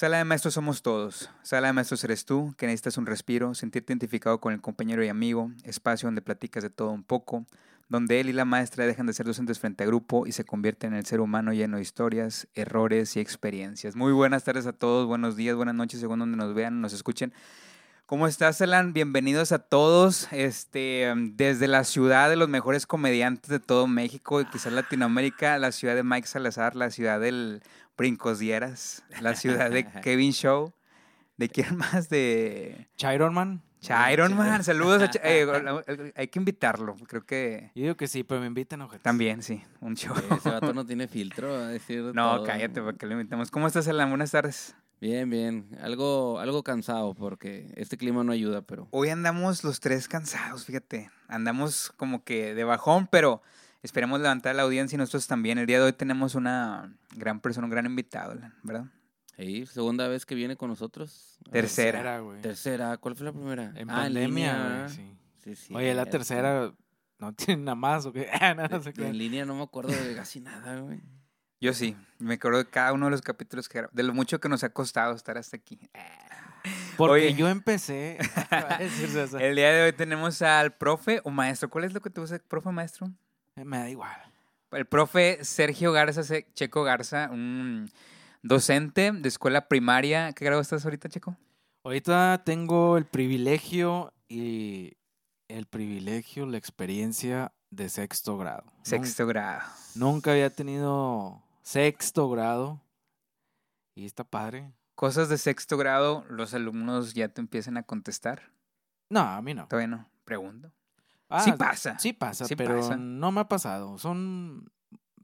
Sala de maestros somos todos. Sala de maestros eres tú, que necesitas un respiro, sentirte identificado con el compañero y amigo, espacio donde platicas de todo un poco, donde él y la maestra dejan de ser docentes frente a grupo y se convierten en el ser humano lleno de historias, errores y experiencias. Muy buenas tardes a todos, buenos días, buenas noches, según donde nos vean, nos escuchen. ¿Cómo estás, Alan? Bienvenidos a todos. Este, desde la ciudad de los mejores comediantes de todo México y quizás Latinoamérica, la ciudad de Mike Salazar, la ciudad del Brincos Dieras, la ciudad de Kevin Show. ¿De quién más? De. Chiron Man. Chiron Man, saludos. A Ch- eh, hay que invitarlo, creo que. Yo digo que sí, pero me invitan, ojetes. También, sí, un show. Ese vato no tiene filtro, a decir No, todo. cállate, porque lo invitamos. ¿Cómo estás, Alan? Buenas tardes. Bien, bien. Algo, algo cansado porque este clima no ayuda, pero Hoy andamos los tres cansados, fíjate. Andamos como que de bajón, pero esperemos levantar la audiencia y nosotros también. El día de hoy tenemos una gran persona, un gran invitado, ¿verdad? segunda vez que viene con nosotros. A ver, Tercera. güey. Tercera, ¿cuál fue la primera? En Ah, pandemia, línea, sí. Sí, sí, Oye, la tercera no tiene nada más, ¿o qué? Ah, no, no se En línea no me acuerdo de casi nada, güey. Yo sí, me acuerdo de cada uno de los capítulos que grabamos, de lo mucho que nos ha costado estar hasta aquí. Porque Oye. yo empecé. a César. El día de hoy tenemos al profe o maestro. ¿Cuál es lo que tú usas, profe o maestro? Me da igual. El profe Sergio Garza, Checo Garza, un docente de escuela primaria. ¿Qué grado estás ahorita, Checo? Ahorita tengo el privilegio y el privilegio, la experiencia de sexto grado. Sexto grado. Nunca había tenido sexto grado y está padre. Cosas de sexto grado, los alumnos ya te empiezan a contestar. No, a mí no. Todavía no. Pregunto. Ah, sí pasa. Sí pasa, Sí pero pasa. no me ha pasado. Son,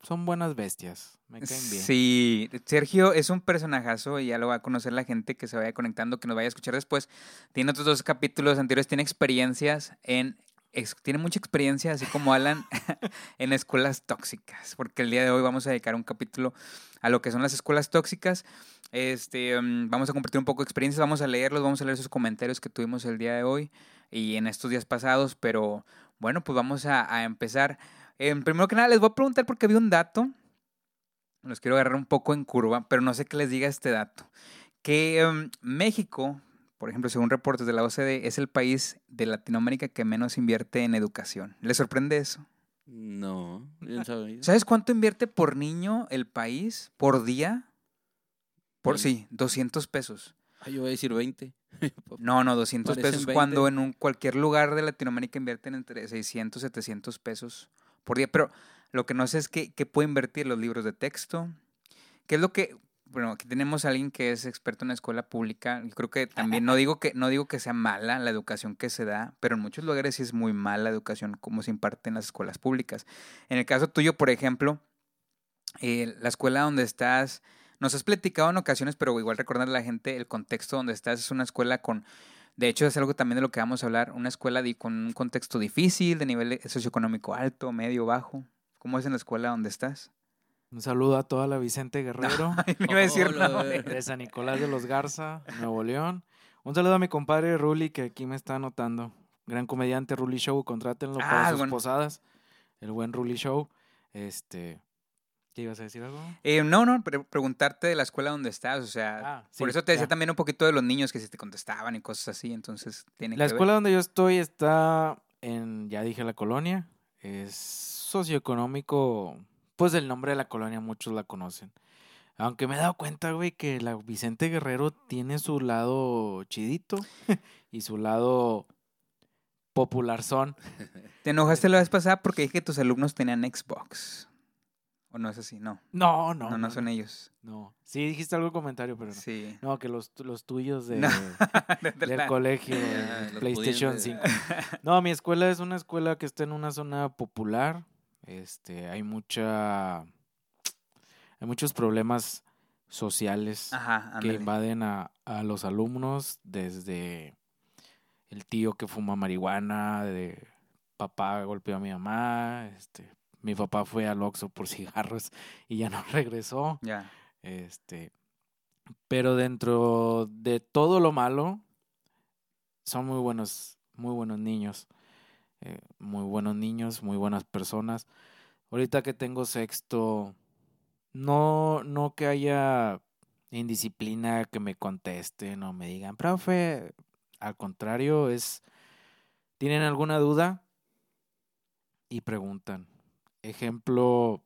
son buenas bestias. Me caen bien. Sí, Sergio es un personajazo y ya lo va a conocer la gente que se vaya conectando, que nos vaya a escuchar después. Tiene otros dos capítulos anteriores, tiene experiencias en... tiene mucha experiencia, así como Alan, en escuelas tóxicas, porque el día de hoy vamos a dedicar un capítulo a lo que son las escuelas tóxicas. Este, mm, vamos a compartir un poco de experiencias, vamos a leerlos, vamos a leer esos comentarios que tuvimos el día de hoy y en estos días pasados, pero bueno, pues vamos a, empezar. Em, primero que nada, les voy a preguntar porque vi un dato los quiero agarrar un poco en curva, pero no sé qué les diga este dato. Que em, México, por ejemplo, según reportes de la OCDE, es el país de Latinoamérica que menos invierte en educación. ¿Les sorprende eso? No, sabido. ¿Sabes cuánto invierte por niño el país por día? Por sí, 200 pesos. Ah, yo voy a decir 20. No, no, 200 Parecen pesos 20. cuando en un cualquier lugar de Latinoamérica invierten entre 600 y 700 pesos por día. Pero lo que no sé es qué, qué puede invertir los libros de texto. ¿Qué es lo que... Bueno, aquí tenemos a alguien que es experto en la escuela pública. Yo creo que también, no digo que, no digo que sea mala la educación que se da, pero en muchos lugares sí es muy mala la educación como se imparte en las escuelas públicas. En el caso tuyo, por ejemplo, eh, la escuela donde estás, nos has platicado en ocasiones, pero igual recordarle a la gente el contexto donde estás es una escuela con, de hecho es algo también de lo que vamos a hablar, una escuela con un contexto difícil, de nivel socioeconómico alto, medio, bajo. ¿Cómo es en la escuela donde estás? Un saludo a toda la Vicente Guerrero No iba a decir Hola, nombre. de San Nicolás de los Garza, Nuevo León. Un saludo a mi compadre Ruli, que aquí me está anotando. Gran comediante Ruli Show, contrátenlo Ah, para sus bueno. posadas. El buen Ruli Show. Este. ¿Qué ibas a decir algo? Eh, no, no, pre- preguntarte de la escuela donde estás, o sea, Ah, por eso te decía ya. también un poquito de los niños que si te contestaban y cosas así, entonces tiene La que ver. escuela donde yo estoy está en, ya dije la colonia, es socioeconómico, pues el nombre de la colonia muchos la conocen. Aunque me he dado cuenta, güey, que la Vicente Guerrero tiene su lado chidito y su lado popular son. ¿Te enojaste la vez pasada porque dije que tus alumnos tenían Xbox? ¿O no es así? No, No, no, no, no, son ellos. No. Sí, dijiste algo comentario, pero no. Sí. No, que los, los tuyos de, No. De del la- colegio, Ah, de PlayStation pudientes. 5. No, mi escuela es una escuela que está en una zona popular. Este, hay mucha hay muchos problemas sociales Ajá, que invaden a, a los alumnos desde el tío que fuma marihuana, de papá golpeó a mi mamá, este, mi papá fue al Oxxo por cigarros y ya no regresó. Ya. Este, pero dentro de todo lo malo, son muy buenos, muy buenos niños. Eh, muy buenos niños, muy buenas personas. Ahorita que tengo sexto, no, no que haya indisciplina que me contesten o me digan, profe, al contrario, es, ¿tienen alguna duda? Y preguntan. Ejemplo,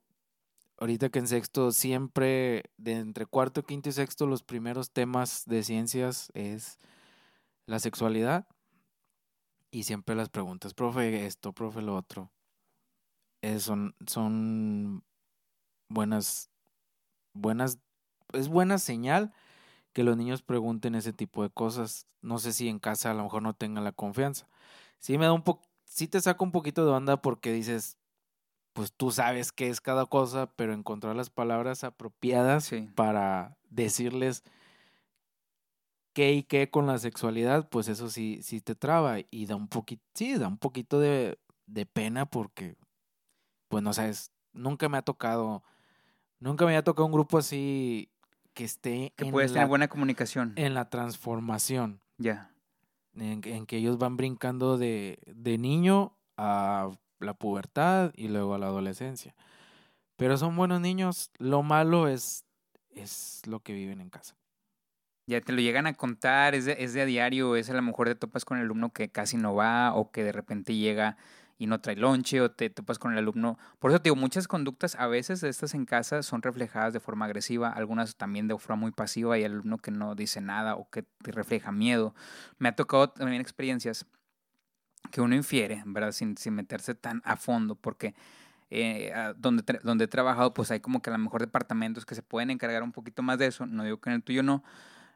ahorita que en sexto siempre, de entre cuarto, quinto y sexto, los primeros temas de ciencias es la sexualidad. Y siempre las preguntas, profe, esto, profe, lo otro. Eh, son, son buenas, buenas, es buena señal que los niños pregunten ese tipo de cosas. No sé si en casa a lo mejor no tengan la confianza. Sí me da un poco, sí te saca un poquito de onda porque dices, pues tú sabes qué es cada cosa, pero encontrar las palabras apropiadas para decirles qué y qué con la sexualidad, pues eso sí, sí te traba y da un poquito, sí, da un poquito de, de pena porque, pues no sabes, nunca me ha tocado, nunca me ha tocado un grupo así que esté que puedes tener buena comunicación en la transformación. Ya. En, en, que ellos van brincando de, de niño a la pubertad y luego a la adolescencia. Pero son buenos niños. Lo malo es, es lo que viven en casa. Ya te lo llegan a contar, es de, es de a diario, es a lo mejor te topas con el alumno que casi no va o que de repente llega y no trae lonche o te topas con el alumno. Por eso te digo, muchas conductas a veces de estas en casa son reflejadas de forma agresiva, algunas también de forma muy pasiva y el alumno que no dice nada o que te refleja miedo. Me ha tocado también experiencias que uno infiere, ¿verdad? Sin, sin meterse tan a fondo, porque eh, donde, donde he trabajado, pues hay como que a lo mejor departamentos que se pueden encargar un poquito más de eso, no digo que en el tuyo no,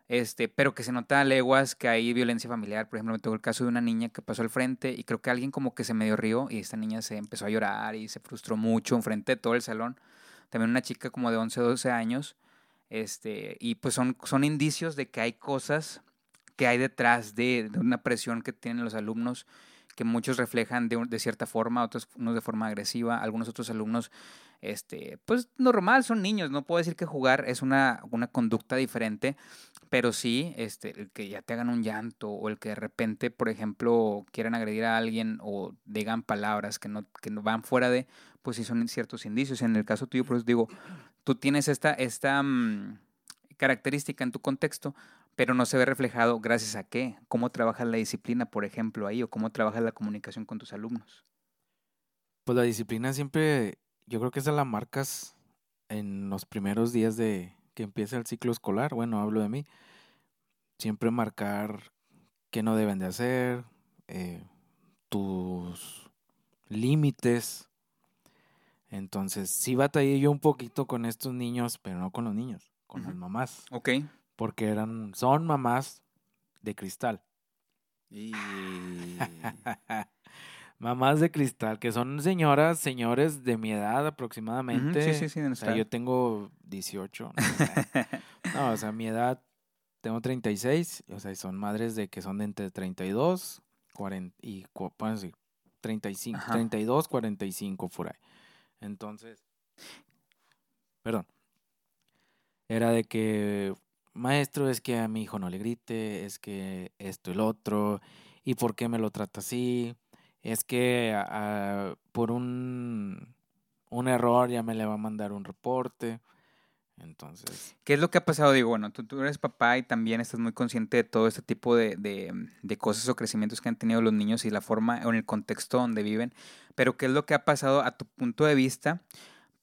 este, pero que se nota a leguas que hay violencia familiar. Por ejemplo, me tocó el caso de una niña que pasó al frente y creo que alguien como que se medio rió y esta niña se empezó a llorar y se frustró mucho enfrente de todo el salón. También una chica como de 11 o 12 años. Este, y pues son, son indicios de que hay cosas que hay detrás de, de una presión que tienen los alumnos que muchos reflejan de, cierta forma, otros unos de forma agresiva, algunos otros alumnos, este, pues normal, son niños, no puedo decir que jugar es una, conducta diferente, pero sí, este, el que ya te hagan un llanto o el que de repente, por ejemplo, quieran agredir a alguien o digan palabras que no, que no van fuera de, pues sí son ciertos indicios. En el caso tuyo, pues digo, tú tienes esta, esta mmm, característica en tu contexto, pero no se ve reflejado gracias a qué, cómo trabajas la disciplina, por ejemplo, ahí, o cómo trabajas la comunicación con tus alumnos. Pues la disciplina siempre, yo creo que esa la marcas en los primeros días de que empieza el ciclo escolar, bueno, hablo de mí, siempre marcar qué no deben de hacer, eh, tus límites. Entonces, sí batallé yo un poquito con estos niños, pero no con los niños, con uh -huh. las mamás. Ok porque eran, son mamás de cristal. Y... mamás de cristal, que son señoras, señores de mi edad aproximadamente. Uh -huh, sí, sí, sí. O sea, yo tengo 18. ¿no? no, o sea, mi edad, tengo 36. O sea, son madres de que son de entre 32 40, y, bueno, sí, 35, Ajá. 32, 45 por ahí. Entonces, perdón. Era de que maestro, es que a mi hijo no le grite, es que esto y lo otro, y por qué me lo trata así, es que por un, un error ya me le va a mandar un reporte. Entonces. ¿Qué es lo que ha pasado? Digo, bueno, tú, tú eres papá y también estás muy consciente de todo este tipo de, de, de, cosas o crecimientos que han tenido los niños y la forma o en el contexto donde viven. Pero, ¿qué es lo que ha pasado a tu punto de vista?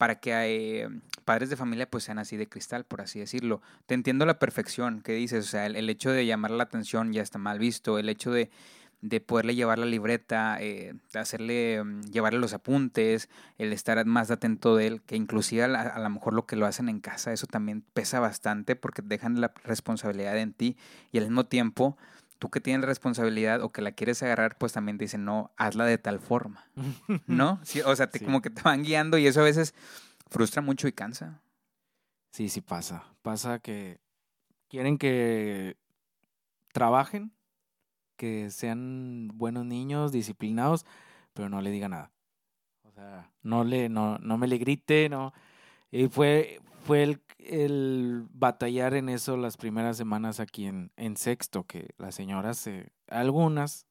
para que eh, padres de familia pues sean así de cristal, por así decirlo. Te entiendo la perfección que dices, o sea, el, el hecho de llamar la atención ya está mal visto, el hecho de, de poderle llevar la libreta, eh, hacerle, um, llevarle los apuntes, el estar más atento de él, que inclusive a, a lo mejor lo que lo hacen en casa, eso también pesa bastante porque dejan la responsabilidad en ti y al mismo tiempo tú que tienes la responsabilidad o que la quieres agarrar, pues también te dicen, no, hazla de tal forma, ¿no? Sí, o sea, te, sí. como que te van guiando y eso a veces frustra mucho y cansa. Sí, sí pasa. Pasa que quieren que trabajen, que sean buenos niños, disciplinados, pero no le diga nada. O sea, no le, no, no me le grite, no. Y fue, fue el, batallar en eso las primeras semanas aquí en, en sexto, que las señoras, se, algunas,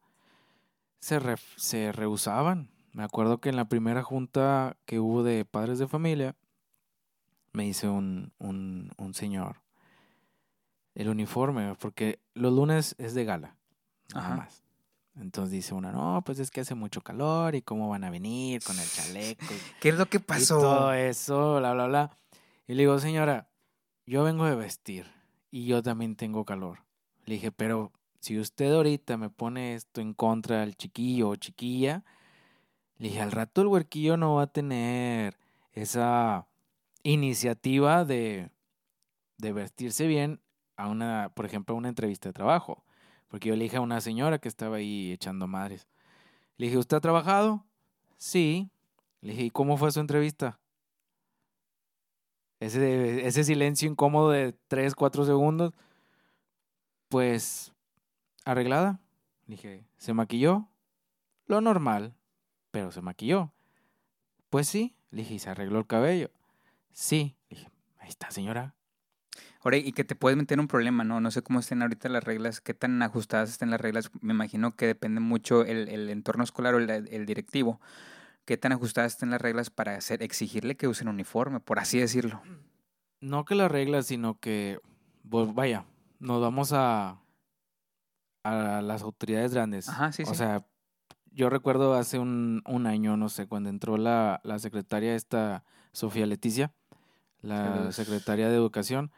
se, se rehusaban. Me acuerdo que en la primera junta que hubo de padres de familia, me dice un, un, un señor, el uniforme, porque los lunes es de gala, nada Ajá. más. Entonces dice una, no, pues es que hace mucho calor y cómo van a venir con el chaleco y ¿Qué es lo que y todo pasó? eso, bla, bla, bla. Y le digo, señora, yo vengo de vestir y yo también tengo calor. Le dije, pero si usted ahorita me pone esto en contra del chiquillo o chiquilla, le dije, al rato el huerquillo no va a tener esa iniciativa de, vestirse bien a una, por ejemplo, a una entrevista de trabajo. Porque yo le dije a una señora que estaba ahí echando madres. Le dije, ¿usted ha trabajado? Sí. Le dije, ¿y cómo fue su entrevista? Ese, ese silencio incómodo de 3, 4 segundos. Pues, arreglada. Le dije, ¿se maquilló? Lo normal, pero se maquilló. Pues sí. Le dije, ¿y se arregló el cabello? Sí. Le dije, ahí está, señora. Ahora, y que te puedes meter en un problema, ¿no? No sé cómo estén ahorita las reglas, qué tan ajustadas estén las reglas. Me imagino que depende mucho el, el entorno escolar o el, el directivo. Qué tan ajustadas estén las reglas para hacer, exigirle que usen uniforme, por así decirlo. No que las reglas, sino que, pues, vaya, nos vamos a, a las autoridades grandes. Ajá, sí, o sí. sea, yo recuerdo hace un, un año, no sé, cuando entró la, la secretaria esta, Sofía Leticia, la secretaria de Educación,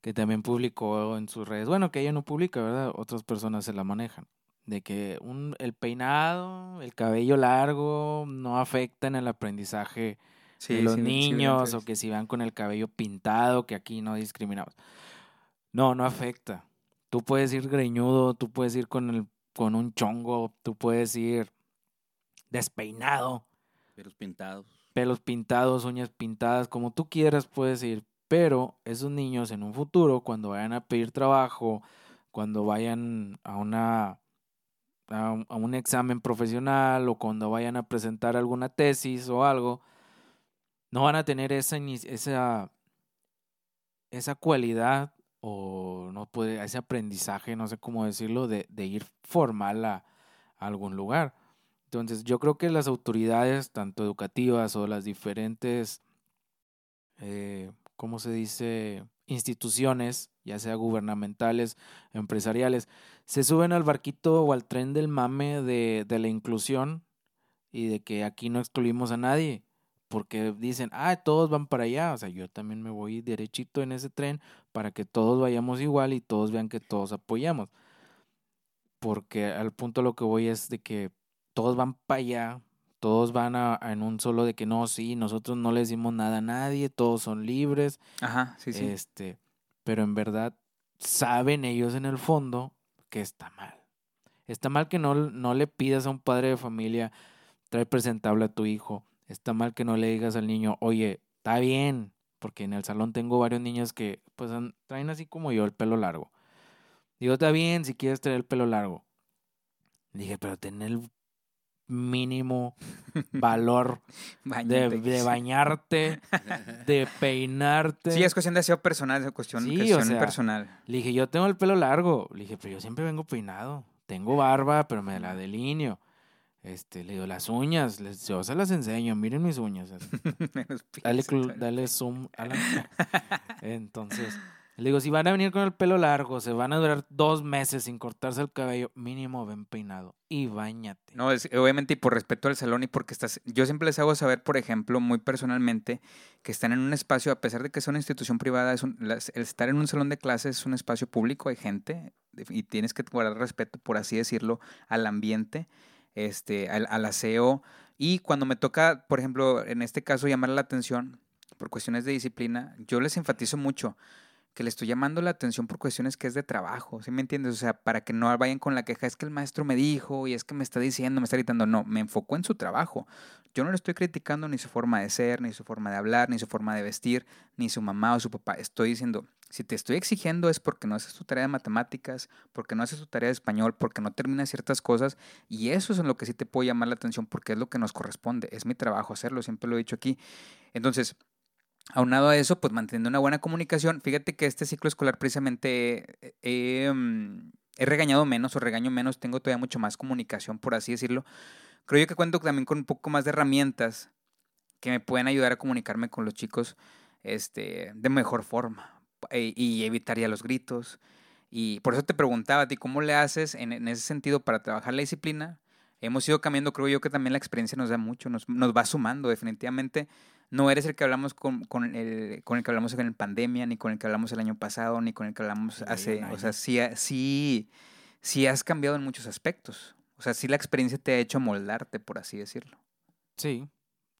que también publicó en sus redes, bueno, que ella no publica, ¿verdad? Otras personas se la manejan, de que un, el peinado, el cabello largo no afecta en el aprendizaje Sí, de los sí, sí, niños o que si van con el cabello pintado, que aquí no discriminamos. No, no afecta. Tú puedes ir greñudo, tú puedes ir con el con un chongo, tú puedes ir despeinado, Pelos pintados. pelos pintados, uñas pintadas, como tú quieras puedes ir, pero esos niños en un futuro cuando vayan a pedir trabajo, cuando vayan a una a un, a un examen profesional o cuando vayan a presentar alguna tesis o algo, no van a tener esa, esa, esa cualidad o no puede, ese aprendizaje, no sé cómo decirlo, de, de ir formal a, algún lugar. Entonces, yo creo que las autoridades, tanto educativas o las diferentes, eh, ¿cómo se dice? instituciones, ya sea gubernamentales, empresariales, se suben al barquito o al tren del mame de, de la inclusión y de que aquí no excluimos a nadie, porque dicen, ah, todos van para allá, o sea, yo también me voy derechito en ese tren para que todos vayamos igual y todos vean que todos apoyamos. Porque al punto lo que voy es de que todos van para allá, todos van a, a en un solo de que no, sí, nosotros no le decimos nada a nadie, todos son libres, Ajá, sí, sí. este, pero en verdad saben ellos en el fondo que está mal. Está mal que no, no le pidas a un padre de familia trae presentable a tu hijo. Está mal que no le digas al niño, oye, está bien, porque en el salón tengo varios niños que pues traen así como yo el pelo largo. Digo, está bien si quieres traer el pelo largo. Dije, pero tener el mínimo valor de, bañarte, de peinarte. Sí, es cuestión de aseo personal, es cuestión, Sí, o sea, personal. Le dije, yo tengo el pelo largo. Le dije, pero yo siempre vengo peinado. Tengo barba, pero me la delineo. Este, le digo, las uñas, les, yo se las enseño, miren mis uñas. Dale, dale zoom a la... Entonces, le digo, si van a venir con el pelo largo, se van a durar dos meses sin cortarse el cabello, mínimo ven peinado y bañate. No, es, obviamente y por respeto al salón y porque estás, yo siempre les hago saber, por ejemplo, muy personalmente, que están en un espacio, a pesar de que es una institución privada, es un- las- el estar en un salón de clases es un espacio público, hay gente y tienes que guardar respeto, por así decirlo, al ambiente, este, al, al aseo. Y cuando me toca, por ejemplo, en este caso llamar la atención por cuestiones de disciplina, yo les enfatizo mucho que le estoy llamando la atención por cuestiones que es de trabajo, ¿sí me entiendes? O sea, para que no vayan con la queja, es que el maestro me dijo y es que me está diciendo, me está gritando, no, me enfocó en su trabajo. Yo no le estoy criticando ni su forma de ser, ni su forma de hablar, ni su forma de vestir, ni su mamá o su papá. Estoy diciendo, si te estoy exigiendo es porque no haces tu tarea de matemáticas, porque no haces tu tarea de español, porque no terminas ciertas cosas y eso es en lo que sí te puedo llamar la atención porque es lo que nos corresponde, es mi trabajo hacerlo, siempre lo he dicho aquí. Entonces, Aunado a eso, pues manteniendo una buena comunicación. Fíjate que este ciclo escolar precisamente eh, eh, mm, he regañado menos o regaño menos, tengo todavía mucho más comunicación, por así decirlo. Creo yo que cuento también con un poco más de herramientas que me pueden ayudar a comunicarme con los chicos este, de mejor forma. eh, y evitaría los gritos. Y por eso te preguntaba a ti, ¿cómo le haces en, en ese sentido para trabajar la disciplina? Hemos ido cambiando, creo yo que también la experiencia nos da mucho, nos, nos va sumando definitivamente. No eres el que hablamos con, con, el, con el que hablamos en pandemia, ni con el que hablamos el año pasado, ni con el que hablamos hace... O sea, sí, sí, sí has cambiado en muchos aspectos. O sea, sí la experiencia te ha hecho moldarte, por así decirlo. Sí.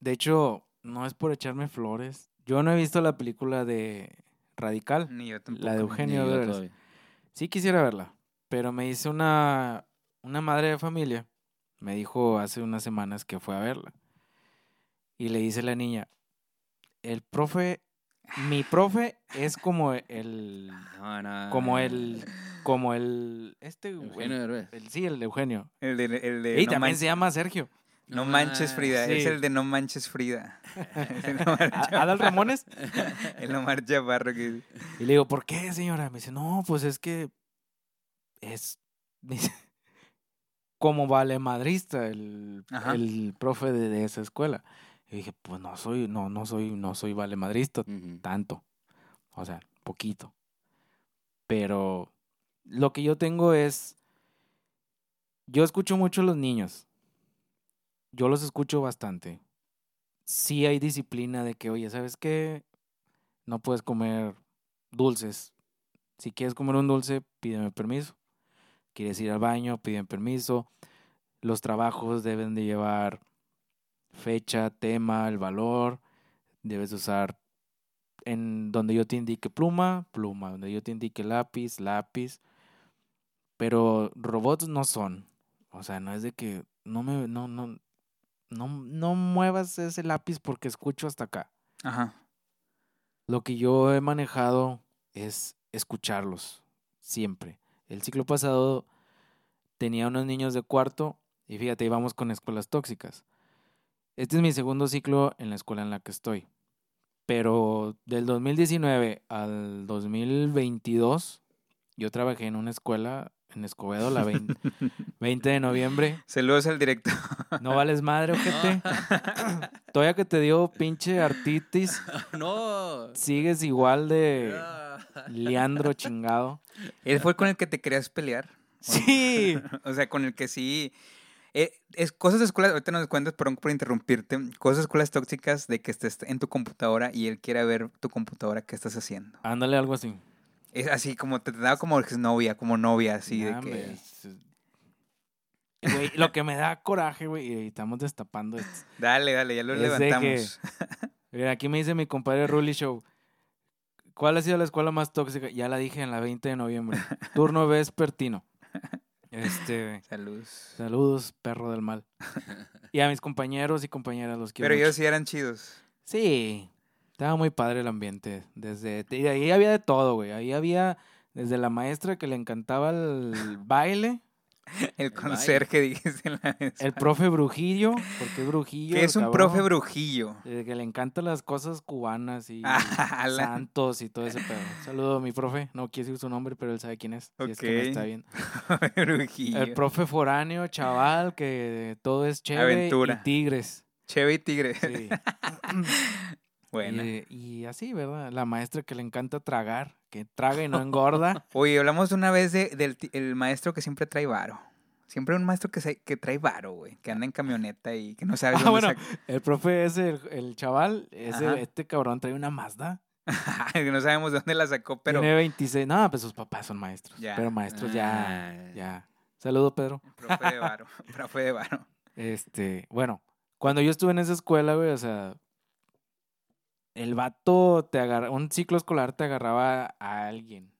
De hecho, no es por echarme flores. Yo no he visto la película de Radical. Ni yo tampoco. La de ni- Eugenio Derbez. Sí quisiera verla, pero me dice una, una madre de familia, me dijo hace unas semanas que fue a verla. Y le dice la niña, el profe, mi profe es como el, No, no, como el, como el, este, Eugenio Derbez. el- sí, el de Eugenio. El de, el de Y no, también se llama Sergio. no manches Frida, es el de No manches Frida. El Omar ¿A- ¿Adal Ramones? El Omar Chaparro que Y le digo, ¿por qué, señora? Me dice, no, pues es que es dice, como vale madrista el, Ajá. el profe de, de esa escuela. Y dije, pues no soy, no, no soy, no soy vale madrista Ujú. tanto. O sea, poquito. Pero lo que yo tengo es. Yo escucho mucho a los niños. Yo los escucho bastante. Sí hay disciplina de que, oye, ¿sabes qué? No puedes comer dulces. Si quieres comer un dulce, pídeme permiso. Quieres ir al baño, pídeme permiso. Los trabajos deben de llevar fecha, tema, el valor. Debes usar en donde yo te indique pluma, pluma, donde yo te indique lápiz, lápiz. Pero robots no son. O sea, no es de que no me no no no no muevas ese lápiz porque escucho hasta acá. Ajá. Lo que yo he manejado es escucharlos siempre. El ciclo pasado tenía unos niños de cuarto y fíjate, íbamos con escuelas tóxicas. Este es mi segundo ciclo en la escuela en la que estoy. Pero del 2019 al 2022 yo trabajé en una escuela en Escobedo, la 20, 20 de noviembre. Saludos al director. No vales madre, ojete. Todavía que te dio pinche artitis, no. sigues igual de Ah. liandro chingado. Él fue con el que te querías pelear. Sí. O sea, con el que sí. Eh, es cosas de escuelas, ahorita nos cuentas, perdón por interrumpirte, cosas de escuelas tóxicas de que estés en tu computadora y él quiera ver tu computadora, qué estás haciendo. Ándale algo así. Es así como te daba como novia, como novia, así de Nah, que. Güey, lo que me da coraje, güey, y estamos destapando esto. Dale, dale, ya lo Es levantamos. Mira, aquí me dice mi compadre Rully Show. ¿Cuál ha sido la escuela más tóxica? Ya la dije en la 20 de noviembre. Turno vespertino. Este, Saludos. saludos, perro del mal. Y a mis compañeros y compañeras los quiero Pero ellos sí eran chidos. Sí, estaba muy padre el ambiente. Desde y ahí había de todo, güey. Ahí había desde la maestra que le encantaba el baile, El baile. conserje, dijiste en la el profe brujillo, porque brujillo. Que es un cabrón, profe brujillo. eh, que le encantan las cosas cubanas y Ah, santos y todo ese pedo. Saludo a mi profe, no quiero decir su nombre, pero él sabe quién es. Si es que me está bien. brujillo. El profe foráneo, chaval, que todo es chévere Aventura. y tigres. Cheve y tigre. Sí. Bueno. Y, y así, ¿verdad? La maestra que le encanta tragar, que traga y no engorda. Oye, hablamos una vez de, del el maestro que siempre trae varo. Siempre un maestro que, se- que trae varo, güey. Que anda en camioneta y que no sabe Ah, dónde bueno, saca- el profe ese, el, el chaval, ese, este cabrón trae una Mazda. no sabemos de dónde la sacó, pero... Tiene 26. No, pues sus papás son maestros. Ya. Pero maestros ya, Ah. ya. Saludo, Pedro. Profe de varo. profe de varo. Este, bueno, cuando yo estuve en esa escuela, güey, o sea, el vato te agarra, un ciclo escolar te agarraba a alguien.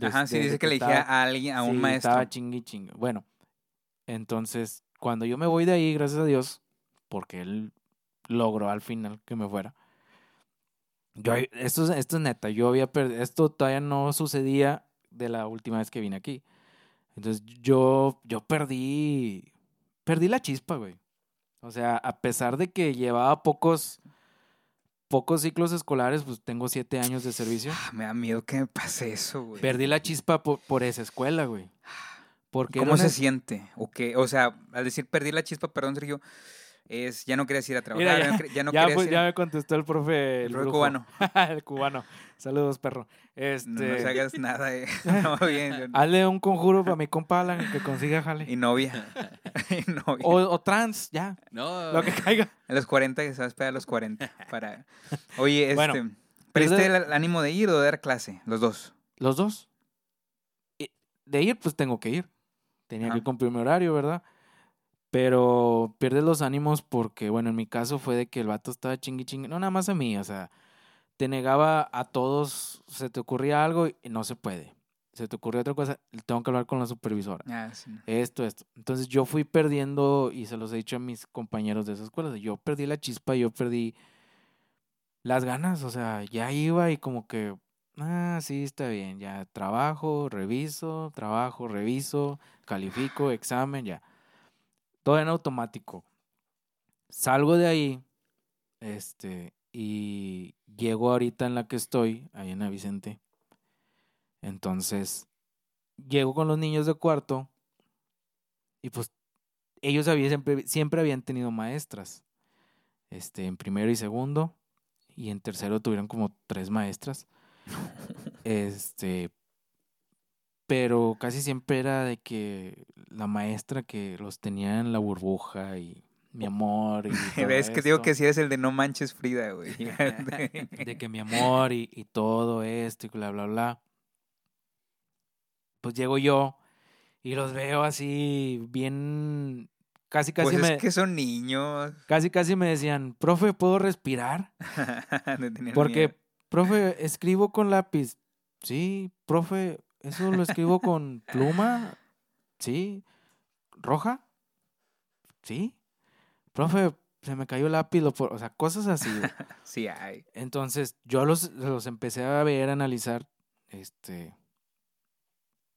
Ajá, sí, dice que le estaba- elegía a alguien, a un sí, maestro. Estaba chingue y chingue. Bueno, entonces, cuando yo me voy de ahí, gracias a Dios, porque él logró al final que me fuera. Yo, esto, es- esto es neta, yo había perdido, esto todavía no sucedía de la última vez que vine aquí. Entonces yo, yo perdí, perdí la chispa, güey. O sea, a pesar de que llevaba pocos, pocos ciclos escolares, pues tengo siete años de servicio. Ah, me da miedo que me pase eso, güey. Perdí la chispa por, por esa escuela, güey. Porque era ¿Cómo se siente? ¿O qué? O sea, al decir perdí la chispa, perdón, Sergio, es ya no querías ir a trabajar, Mira, ya, no ya no ya, querías pues, ir- ya me contestó el profe. el profe brujo. cubano. el cubano. Saludos, perro. Este, No nos hagas nada, eh. No, bien. Hazle un conjuro para mi compa Alan que consiga jale. Y novia. y novia. O, o trans, ya. No. Lo que caiga. A los 40, que se va a esperar a los 40. Para... Oye, este. Bueno, ¿Perdiste desde- el, el ánimo de ir o de dar clase? Los dos. Los dos. De ir, pues tengo que ir. Tenía Ajá. que cumplir mi horario, ¿verdad? Pero pierdes los ánimos porque, bueno, en mi caso fue de que el vato estaba chingui chingue. No, nada más a mí, o sea, te negaba a todos, se te ocurría algo y no se puede. Se te ocurrió otra cosa, tengo que hablar con la supervisora. Ah, sí. Esto, esto. Entonces yo fui perdiendo, y se los he dicho a mis compañeros de esa escuela, yo perdí la chispa, yo perdí las ganas, o sea, ya iba y como que, ah, sí, está bien, ya trabajo, reviso, trabajo, reviso, califico, examen, ya. Todo en automático. Salgo de ahí, este, y llego ahorita en la que estoy, ahí en la Vicente. Entonces, llego con los niños de cuarto y pues ellos siempre, siempre habían tenido maestras. Este, en primero y segundo. Y en tercero tuvieron como tres maestras. Este. Pero casi siempre era de que la maestra que los tenía en la burbuja y mi amor. Y Ves que digo que si eres el de no manches Frida, güey. de que mi amor y, y todo esto y bla, bla, bla. Pues llego yo y los veo así bien, casi, casi pues me, es que son niños. casi, casi me decían, profe, ¿puedo respirar? Porque, miedo. profe, escribo con lápiz. Sí, profe, ¿eso lo escribo con pluma? Sí. ¿Roja? Sí. Profe, se me cayó el lápiz, lo por-". o sea, cosas así. Sí hay. Entonces, yo los, los empecé a ver, a analizar, este,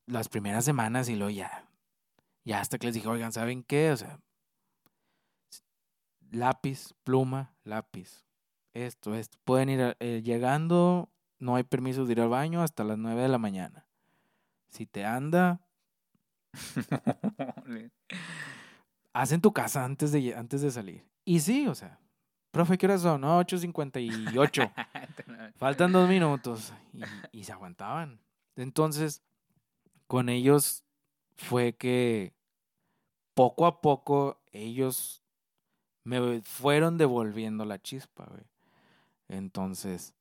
las primeras semanas y luego ya, ya hasta que les dije, oigan, ¿saben qué? O sea, lápiz, pluma, lápiz, esto, esto. Pueden ir eh, llegando, no hay permiso de ir al baño hasta las 9 de la mañana. Si te anda, haz en tu casa antes de, antes de salir. Y sí, o sea, profe, ¿qué horas son? No, 8.58. Faltan dos minutos. Y, y se aguantaban. Entonces, con ellos fue que poco a poco ellos me fueron devolviendo la chispa, güey. Entonces,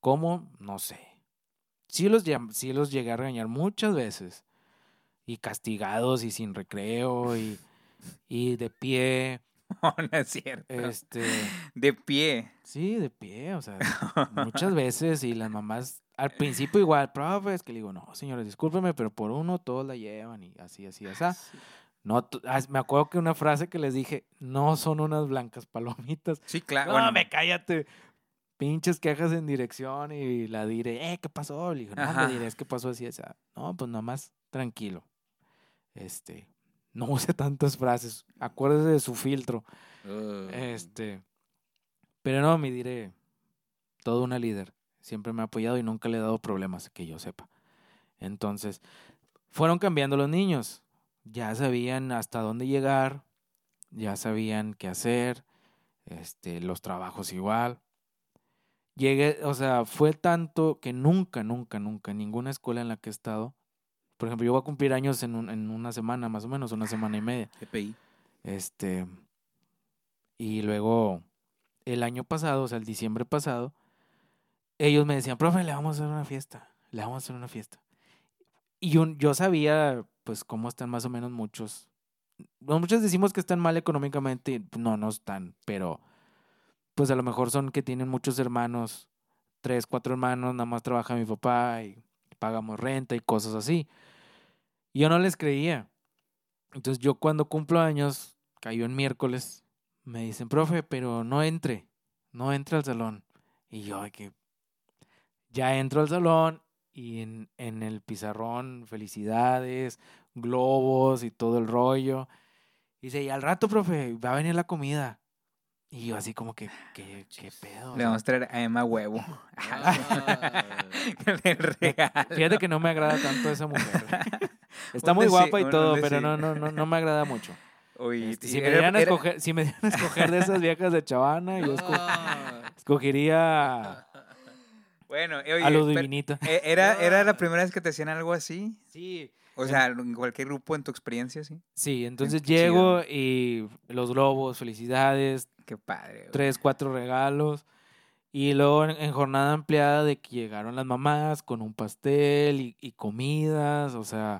¿cómo? No sé. Sí los, sí los llegué a regañar muchas veces. Y castigados y sin recreo y, y de pie. No, no es cierto. Este, De pie. Sí, de pie, o sea, muchas veces y las mamás al principio igual, profe, es que le digo, no, señores, discúlpeme, pero por uno todos la llevan y así, así, así. No, ah, me acuerdo que una frase que les dije, no son unas blancas palomitas. Sí, claro. No, bueno, me cállate. Pinches quejas en dirección y la diré, eh, ¿qué pasó? Le digo, no, Ajá. me diré, es que pasó así, esa. No, pues nada más tranquilo. Este, no use tantas frases, acuérdese de su filtro. Uh, Este. Pero no, me diré. Todo una líder. Siempre me ha apoyado y nunca le he dado problemas, que yo sepa. Entonces, fueron cambiando los niños. Ya sabían hasta dónde llegar. Ya sabían qué hacer. Este, los trabajos igual. Llegué, o sea, fue tanto que nunca, nunca, nunca, ninguna escuela en la que he estado. Por ejemplo, yo voy a cumplir años en, un- en una semana, más o menos, una semana y media. GPI. Este. Y luego, el año pasado, o sea, el diciembre pasado, ellos me decían, profe, le vamos a hacer una fiesta. Le vamos a hacer una fiesta. Y yo, yo sabía, pues, cómo están más o menos muchos. Muchos decimos que están mal económicamente. No, no están, pero. Pues a lo mejor son que tienen muchos hermanos, tres, cuatro hermanos, nada más trabaja mi papá y pagamos renta y cosas así. Yo no les creía. Entonces yo cuando cumplo años, cayó en miércoles, me dicen, profe, pero no entre, no entre al salón. Y yo, "Ay, que ya entro al salón y en, en el pizarrón, felicidades, globos y todo el rollo. Y dice, y al rato, profe, va a venir la comida. Y yo así como que, ¿qué, qué pedo? Le vamos a traer a Emma huevo. Ah. Que le regale. Fíjate que no me agrada tanto esa mujer. Está muy guapa y todo, pero no, no, no, no me agrada mucho. Oye, Este, si, me era- dieran a era- escoger, si me dieran a escoger de esas viejas de Chavana, yo esco- Ah, escogería Bueno, oye, a lo divinita. eh, ¿era, ¿Era la primera vez que te hacían algo así? Sí. O sea, en cualquier grupo en tu experiencia, sí. Sí, entonces qué llego y los globos, felicidades, Qué padre. güey. tres, cuatro regalos. Y luego en, en jornada ampliada de que llegaron las mamás con un pastel y, y comidas, o sea,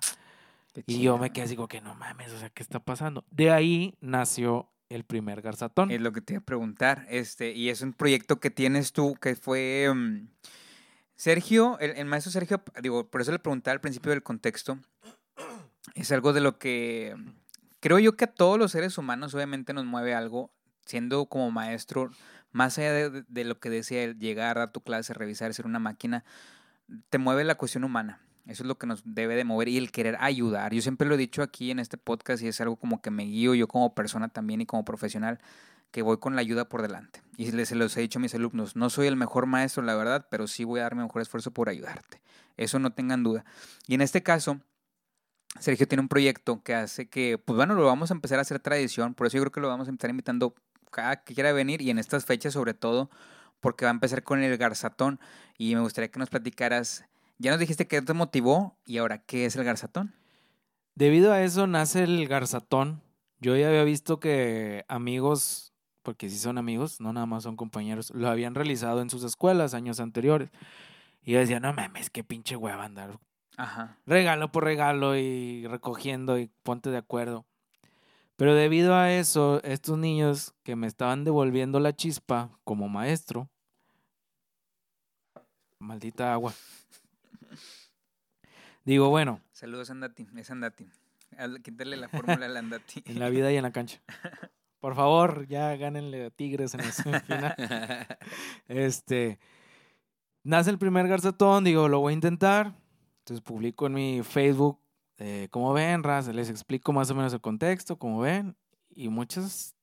Qué y chido. yo me quedé así como que no mames, o sea, ¿qué está pasando? De ahí nació el primer garzatón. Es lo que te iba a preguntar. Este, y es un proyecto que tienes tú que fue. mm, Sergio, el, el maestro Sergio, digo, por eso le preguntaba al principio del contexto. Es algo de lo que mm, creo yo que a todos los seres humanos, obviamente, nos mueve algo, siendo como maestro, más allá de, lo que decía llegar a tu clase, revisar, ser una máquina, te mueve la cuestión humana. Eso es lo que nos debe de mover y el querer ayudar. Yo siempre lo he dicho aquí en este podcast y es algo como que me guío yo como persona también y como profesional, que voy con la ayuda por delante. Y les se los he dicho a mis alumnos, no soy el mejor maestro, la verdad, pero sí voy a dar mi mejor esfuerzo por ayudarte. Eso no tengan duda. Y en este caso, Sergio tiene un proyecto que hace que, pues bueno, lo vamos a empezar a hacer tradición, por eso yo creo que lo vamos a empezar invitando cada que quiera venir y en estas fechas sobre todo, porque va a empezar con el garzatón y me gustaría que nos platicaras, ya nos dijiste que te motivó y ahora, ¿qué es el garzatón? Debido a eso nace el garzatón. Yo ya había visto que amigos, porque sí son amigos, no nada más son compañeros, lo habían realizado en sus escuelas años anteriores. Y yo decía, no mames, qué pinche hueva andar Ajá. regalo por regalo y recogiendo y ponte de acuerdo. Pero debido a eso, estos niños que me estaban devolviendo la chispa como maestro, maldita agua. Digo, bueno, Saludos, Andati. Es Andati. Quítale la fórmula al Andati. en la vida y en la cancha. Por favor, ya gánenle a Tigres en la semifinal. Este, nace el primer garzatón, digo, lo voy a intentar. Entonces publico en mi Facebook, eh, como ven, Raz, les explico más o menos el contexto, como ven, y muchos,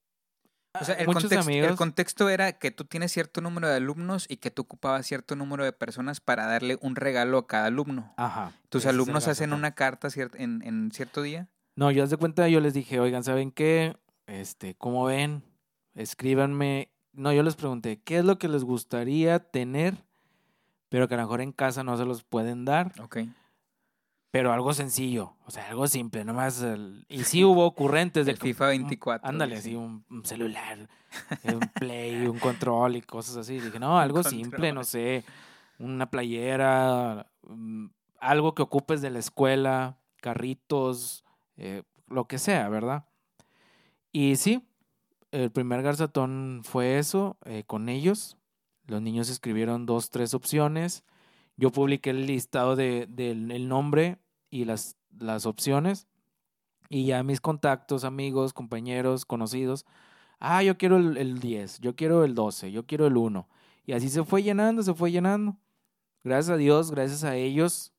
O sea, el contexto, el amigos, contexto era que tú tienes cierto número de alumnos y que tú ocupabas cierto número de personas para darle un regalo a cada alumno. ajá. ¿Tus el alumnos hacen una carta cier- en, en cierto día? No, yo de cuenta, yo les dije, oigan, ¿saben qué? Este, como ven, escríbanme. No, yo les pregunté, ¿qué es lo que les gustaría tener, pero que a lo mejor en casa no se los pueden dar? Ok. Pero algo sencillo, o sea, algo simple, nomás. el- Y sí hubo ocurrentes de El FIFA un- 24, Ándale, así, un, un celular, un play, un control y cosas así. Dije, no, algo simple, no sé, una playera, mm, algo que ocupes de la escuela, carritos, eh, lo que sea, ¿verdad? Y sí, el primer garzatón fue eso, eh, con ellos. Los niños escribieron dos, tres opciones. Yo publiqué el listado de- del el nombre y las, las opciones. Y ya mis contactos, amigos, compañeros, conocidos. Ah, yo quiero el, el 10, yo quiero el 12, yo quiero el 1. Y así se fue llenando, se fue llenando. Gracias a Dios, gracias a ellos.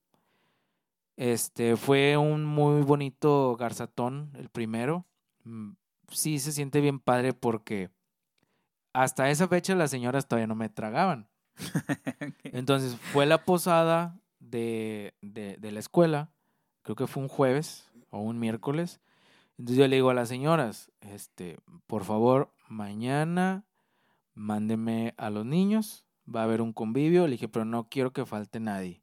Este fue un muy bonito garzatón, el primero. Sí se siente bien padre porque hasta esa fecha las señoras todavía no me tragaban. Entonces fue la posada de, de, de la escuela, creo que fue un jueves o un miércoles. Entonces yo le digo a las señoras, este, por favor, mañana mándenme a los niños, va a haber un convivio. Le dije, pero no quiero que falte nadie.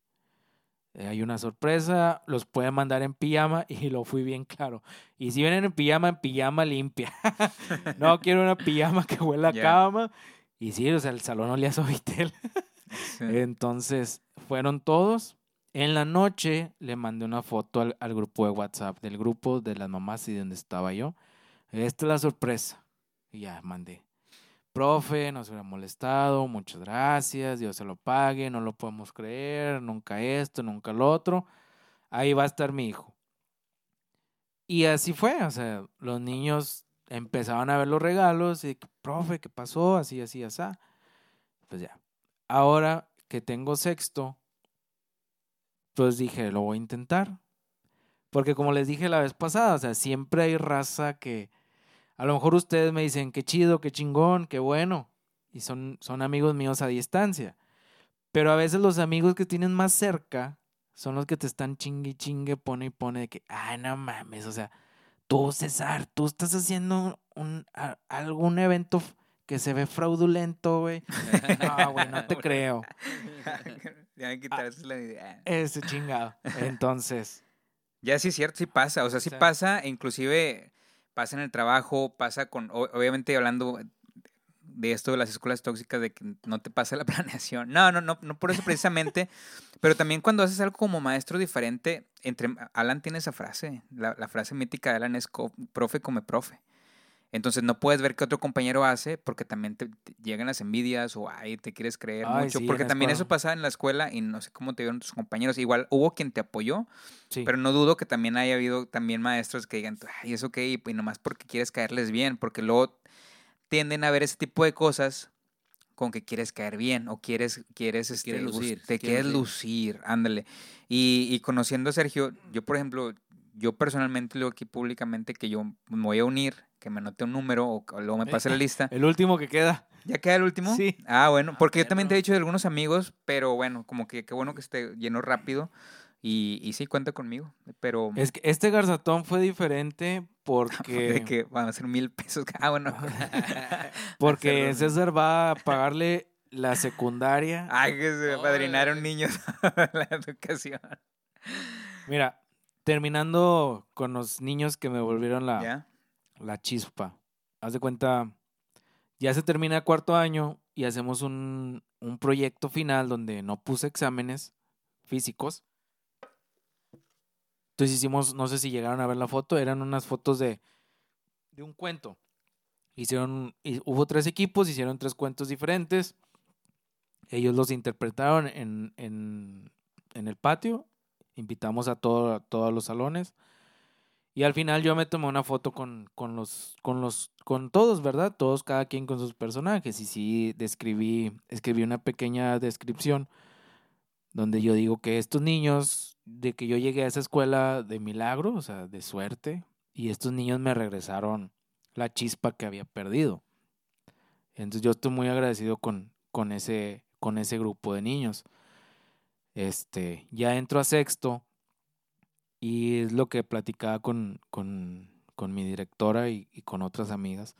Eh, hay una sorpresa, los pueden mandar en pijama y lo fui bien claro. Y si vienen en pijama, en pijama limpia. no quiero una pijama que huela a Ya. cama. Y sí, o sea, el salón olía a Sovitel. Sí. Entonces, fueron todos. En la noche le mandé una foto al, al grupo de WhatsApp, del grupo de las mamás y de donde estaba yo. Esta es la sorpresa. Y ya mandé. Profe, nos hubiera molestado, muchas gracias, Dios se lo pague, no lo podemos creer, nunca esto, nunca lo otro. Ahí va a estar mi hijo. Y así fue, o sea, los niños empezaban a ver los regalos y, profe, ¿qué pasó? Así, así, así. Pues ya. Ahora que tengo sexto, pues dije, lo voy a intentar. Porque como les dije la vez pasada, o sea, siempre hay raza que a lo mejor ustedes me dicen, qué chido, qué chingón, qué bueno. Y son, son amigos míos a distancia. Pero a veces los amigos que tienen más cerca son los que te están chingue y chingue, pone y pone de que, ay, no mames, o sea, tú, César, tú estás haciendo un, a- algún evento que se ve fraudulento, güey. No, güey, no te creo. ya me quitaste la idea. Ese chingado. Entonces, Ya sí es cierto, sí pasa. O sea, sí O sea- pasa, inclusive pasa en el trabajo, pasa con, obviamente hablando de esto de las escuelas tóxicas, de que no te pasa la planeación. No, no, no, no por eso precisamente, pero también cuando haces algo como maestro diferente, entre Alan tiene esa frase, la, la frase mítica de Alan es profe come profe. Entonces no puedes ver qué otro compañero hace porque también te, te llegan las envidias o ay, te quieres creer Ay, mucho. sí, porque también eso pasaba en la escuela y no sé cómo te vieron tus compañeros. Igual hubo quien te apoyó, sí. pero no dudo que también haya habido también maestros que digan, ay, eso qué, y nomás porque quieres caerles bien, porque luego tienden a ver ese tipo de cosas con que quieres caer bien o quieres, quieres, este, quiere gus- lucir, te quieres lucir, ándale. Y, y conociendo a Sergio, yo por ejemplo, yo personalmente le digo aquí públicamente que yo me voy a unir, que me anote un número o, o luego me pase la lista. el último que queda. ¿Ya queda el último? Sí. Ah, bueno, porque yo también te he dicho de algunos amigos, pero bueno, como que qué bueno que esté lleno rápido. Y, y sí, cuenta conmigo. Pero Es que este garzatón fue diferente porque, de que van a ser mil pesos. Ah, bueno. porque. César va a pagarle la secundaria. Ay, que se Ay. padrinaron niños la educación. Mira, terminando con los niños que me volvieron la, la chispa. Haz de cuenta, ya se termina el cuarto año y hacemos un, un proyecto final donde no puse exámenes físicos. Entonces hicimos, no sé si llegaron a ver la foto, eran unas fotos de, de un cuento. Hicieron, y hubo tres equipos, hicieron tres cuentos diferentes. Ellos los interpretaron en, en, en el patio. Invitamos a, todo, a todos los salones. Y al final yo me tomé una foto con, con los, con los, con todos, ¿verdad? Todos, cada quien con sus personajes. Y sí describí, escribí una pequeña descripción donde yo digo que estos niños, de que yo llegué a esa escuela de milagro, o sea, de suerte, y estos niños me regresaron la chispa que había perdido. Entonces yo estoy muy agradecido con, con, ese, con ese grupo de niños. Este, ya entro a sexto y es lo que platicaba con, con, con mi directora y, y con otras amigas.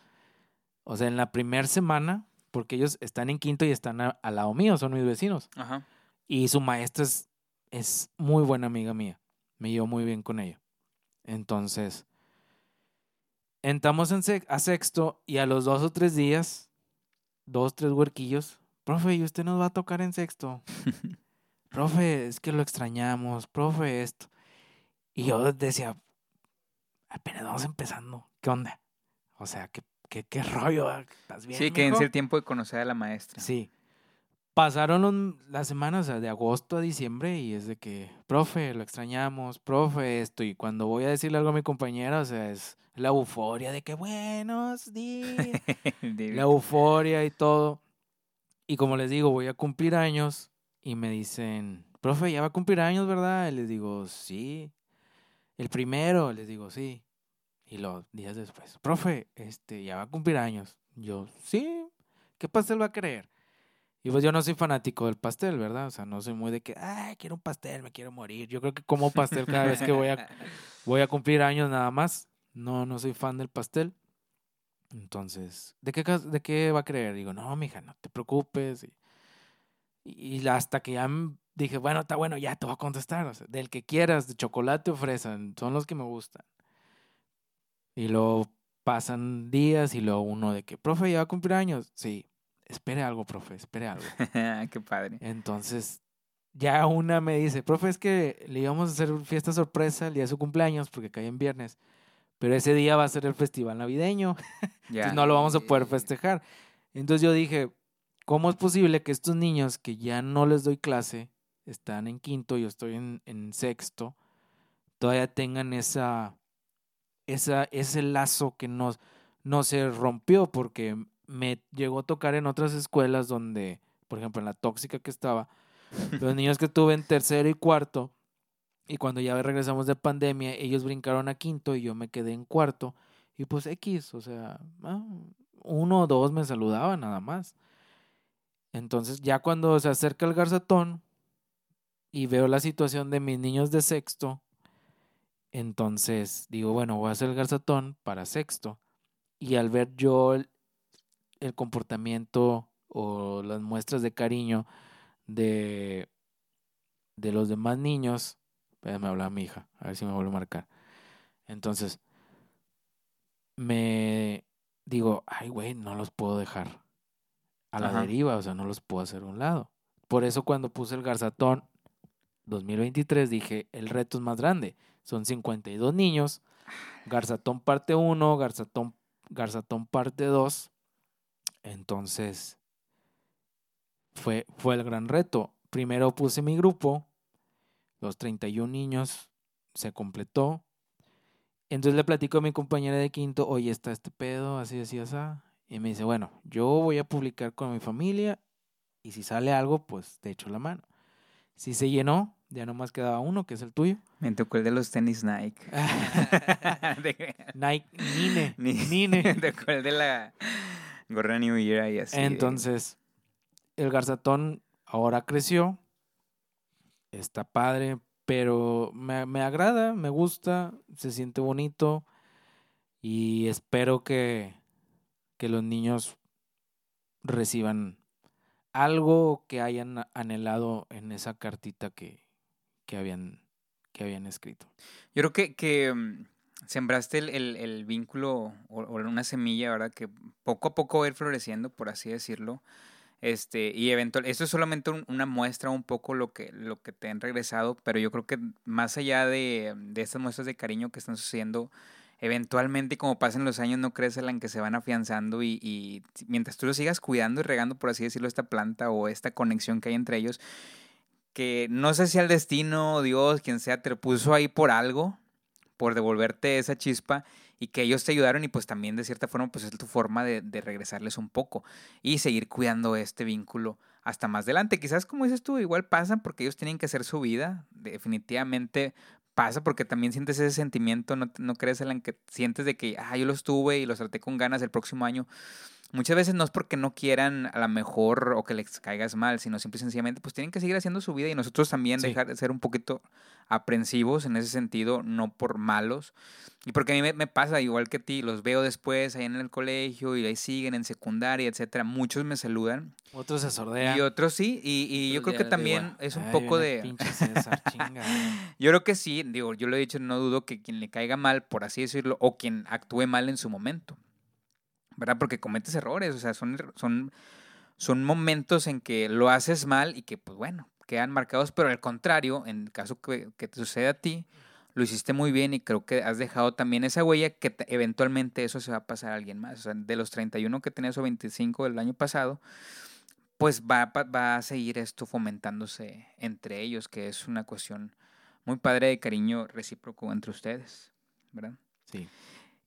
O sea, en la primera semana, porque ellos están en quinto y están a- al lado mío, son mis vecinos. Ajá. Y su maestra es, es muy buena amiga mía. Me llevo muy bien con ella. Entonces, entramos en sec- a sexto y a los dos o tres días, dos, tres huerquillos, profe, ¿y usted nos va a tocar en sexto? profe, es que lo extrañamos, profe, esto. Y yo decía, apenas vamos empezando, ¿qué onda? O sea, ¿qué, qué, qué rollo? ¿Estás bien? Sí, que mijo?" es el tiempo de conocer a la maestra. Sí. Pasaron los- las semanas o sea, de agosto a diciembre y es de que, profe, lo extrañamos, profe, esto. Y cuando voy a decirle algo a mi compañera, o sea, es la euforia de que buenos días. la euforia y todo. Y como les digo, voy a cumplir años y me dicen, profe, ya va a cumplir años, ¿verdad? Y les digo, sí. El primero, les digo, sí. Y los días después, profe, este, ya va a cumplir años. Yo, sí. ¿Qué pastel va a querer? Y pues yo no soy fanático del pastel, ¿verdad? O sea, no soy muy de que, ay, quiero un pastel, me quiero morir. Yo creo que como pastel cada vez que voy a, voy a cumplir años nada más. No, no soy fan del pastel. Entonces, ¿de qué, de qué va a creer? Digo, no, mija, no te preocupes. Y, y hasta que ya dije, bueno, está bueno, ya te voy a contestar. o sea, del que quieras, de chocolate o fresa, son los que me gustan. Y luego pasan días y luego uno de que, profe, ya va a cumplir años. Sí, espere algo, profe, espere algo. Qué padre. Entonces, ya una me dice, profe, es que le íbamos a hacer fiesta sorpresa el día de su cumpleaños porque cae en viernes. Pero ese día va a ser el festival navideño. Entonces no lo vamos a poder festejar. Entonces yo dije, ¿cómo es posible que estos niños que ya no les doy clase, están en quinto, yo estoy en, en sexto, todavía tengan esa, esa, ese lazo que no, no se rompió? Porque me llegó a tocar en otras escuelas donde, por ejemplo, en la tóxica que estaba, los niños que tuve en tercero y cuarto, y cuando ya regresamos de pandemia, ellos brincaron a quinto y yo me quedé en cuarto. Y pues X, o sea, ah, uno o dos me saludaban nada más. Entonces ya cuando se acerca el garzatón y veo la situación de mis niños de sexto, Entonces digo, bueno, voy a hacer el garzatón para sexto. Y al ver yo el, comportamiento o las muestras de cariño de, de los demás niños, me habla mi hija, a ver si me vuelve a marcar. Entonces, me digo, ay, güey, no los puedo dejar a la Ajá. deriva, o sea, no los puedo hacer a un lado. Por eso cuando puse el garzatón 2023 dije, el reto es más grande. Son 52 niños, garzatón parte 1, garzatón, garzatón parte 2. Entonces, fue, fue el gran reto. Primero puse mi grupo, los 31 niños, se completó. Entonces le platico a mi compañera de quinto, oye, está este pedo, así, así, así. Y me dice, bueno, yo voy a publicar con mi familia y si sale algo, pues te echo la mano. Si se llenó, ya nomás quedaba uno, que es el tuyo. Me tocó el de los tenis Nike. Nike, Nine, Ni- Nine. Me tocó el de la gorra New Year y así. de- Entonces, el garzatón ahora creció, está padre, pero me, me agrada, me gusta, se siente bonito y espero que, que los niños reciban algo que hayan anhelado en esa cartita que, que, habían, que habían escrito. Yo creo que, que mm, sembraste el, el- el vínculo o, una semilla, ¿verdad? Que poco a poco va a ir floreciendo, por así decirlo. Este, y eventual, esto es solamente un- una muestra un poco lo que, lo que te han regresado, pero yo creo que más allá de, de estas muestras de cariño que están sucediendo, eventualmente, como pasen los años, no crees en que se van afianzando y, mientras tú lo sigas cuidando y regando, por así decirlo, esta planta o esta conexión que hay entre ellos, que no sé si el destino, Dios, quien sea, te puso ahí por algo, por devolverte esa chispa y que ellos te ayudaron y pues también de cierta forma pues es tu forma de, de regresarles un poco y seguir cuidando este vínculo hasta más adelante. Quizás como dices tú, igual pasa porque ellos tienen que hacer su vida, definitivamente pasa porque también sientes ese sentimiento, no, no crees en que sientes de que, ah, yo los tuve y los traté con ganas el próximo año. Muchas veces no es porque no quieran a lo mejor o que les caigas mal, sino simple y sencillamente pues tienen que seguir haciendo su vida y nosotros también Sí. dejar de ser un poquito aprensivos en ese sentido, no por malos. Y porque a mí me, me pasa igual que a ti, los veo después ahí en el colegio y ahí siguen en secundaria, etcétera. Muchos me saludan Otros se sordean. y otros sí. Y, y yo creo que también es un Ay, poco de... Pinche César, chinga. Yo creo que sí, digo, yo lo he dicho, no dudo que quien le caiga mal, por así decirlo, o quien actúe mal en su momento, ¿verdad? Porque cometes errores, o sea, son, son, son momentos en que lo haces mal y que, pues bueno, quedan marcados, pero al contrario, en el caso que, que te sucede a ti, lo hiciste muy bien y creo que has dejado también esa huella que te- eventualmente eso se va a pasar a alguien más. O sea, de los 31 que tenías o 25 del año pasado, pues va, va a seguir esto fomentándose entre ellos, que es una cuestión muy padre de cariño recíproco entre ustedes, ¿verdad? Sí.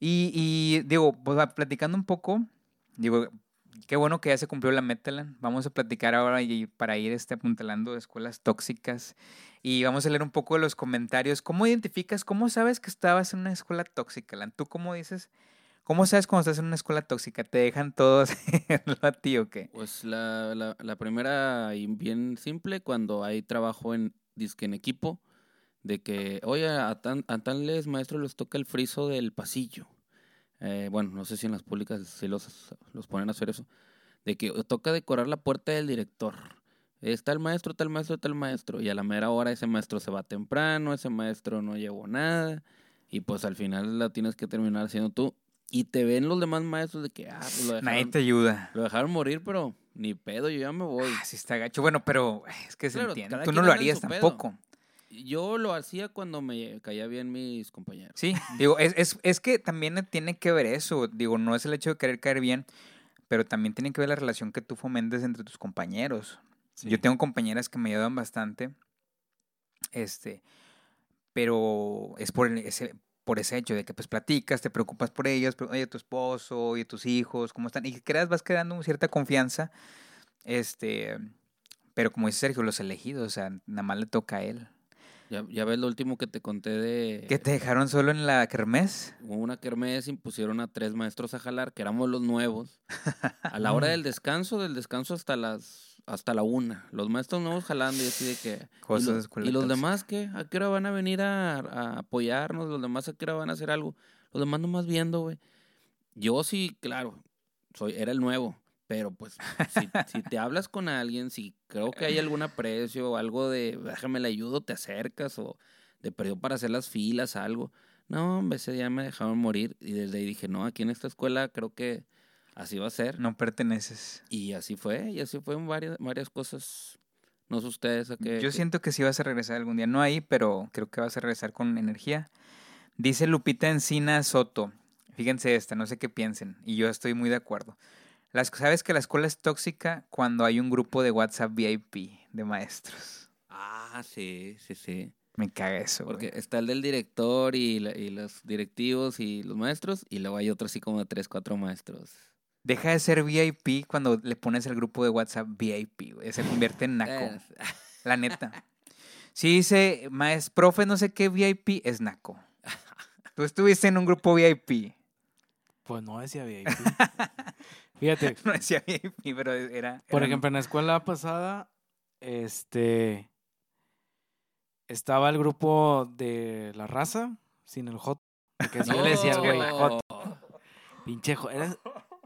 Y, y digo, pues platicando un poco, digo, qué bueno que ya se cumplió la meta, Alan. Vamos a platicar ahora y para ir este, apuntalando escuelas tóxicas y vamos a leer un poco de los comentarios. ¿Cómo identificas, cómo sabes que estabas en una escuela tóxica, Alan? ¿Tú cómo dices? ¿Cómo sabes cuando estás en una escuela tóxica? ¿Te dejan todos a ti o qué? Pues la, la, la primera y bien simple, cuando hay trabajo en disque en equipo, de que, oye, a, tan, a tales maestros les toca el friso del pasillo. Eh, bueno, no sé si en las públicas si los, los ponen a hacer eso. De que toca decorar la puerta del director. Está el maestro, tal maestro, tal maestro. Y a la mera hora ese maestro se va temprano, ese maestro no llevó nada. Y pues al final la tienes que terminar haciendo tú. Y te ven los demás maestros de que, ah, pues lo Nadie dejaron, te ayuda. lo dejaron morir, pero ni pedo, yo ya me voy. Ah, sí está gacho. Bueno, pero es que se Claro, entiende. Tú no lo harías pedo. Yo lo hacía cuando me caía bien mis compañeros. Sí, digo, es, es, es que también tiene que ver eso. Digo, no es el hecho de querer caer bien, pero también tiene que ver la relación que tú fomentes entre tus compañeros. Sí. Yo tengo compañeras que me ayudan bastante, este, pero es por ese, por ese hecho de que pues platicas, te preocupas por ellos, pero, oye, tu esposo, oye, tus hijos, cómo están, y creas, vas creando cierta confianza, este, pero como dice Sergio, los elegidos, o sea, nada más le toca a él. Ya, ya ves lo último que te conté de... ¿Que te dejaron solo en la kermés? Hubo una kermés y pusieron a tres maestros a jalar, que éramos los nuevos. A la hora del descanso, del descanso hasta las hasta la una. Los maestros nuevos jalando y así de que... Cosas ¿Y, de lo- escuela ¿y los demás qué? ¿A qué hora van a venir a, a apoyarnos? ¿Los demás a qué hora van a hacer algo? Los demás nomás viendo, güey. Yo sí, claro, soy, era el nuevo. Pero pues, si, si te hablas con alguien, si creo que hay algún aprecio o algo de, déjame le ayudo, te acercas o de perdió para hacer las filas, algo. No, hombre, ese día me dejaron morir y desde ahí dije, no, aquí en esta escuela creo que así va a ser. No perteneces. Y así fue, y así fue en varias, varias cosas. No sé ustedes a qué. Yo siento que sí vas a regresar algún día. No ahí, pero creo que vas a regresar con energía. Dice Lupita Encina Soto. Fíjense esta, no sé qué piensen. Y yo estoy muy de acuerdo. Las, ¿Sabes que la escuela es tóxica cuando hay un grupo de WhatsApp VIP de maestros? Ah, sí, sí, sí. Me caga eso. güey. Porque está el del director y, la- y los directivos y los maestros, y luego hay otro así como de tres, cuatro maestros. Deja de ser VIP cuando le pones el grupo de WhatsApp VIP. güey. Se convierte en naco. La neta. Si dice, maestro, profe, no sé qué VIP, es naco. Tú estuviste en un grupo VIP. Pues no decía VIP. Fíjate, No decía VIP, pero era. por ejemplo, en la escuela pasada, este. Estaba el grupo de la raza, sin el hot. Porque así yo le decía al güey. No, Pinche hot. Eres,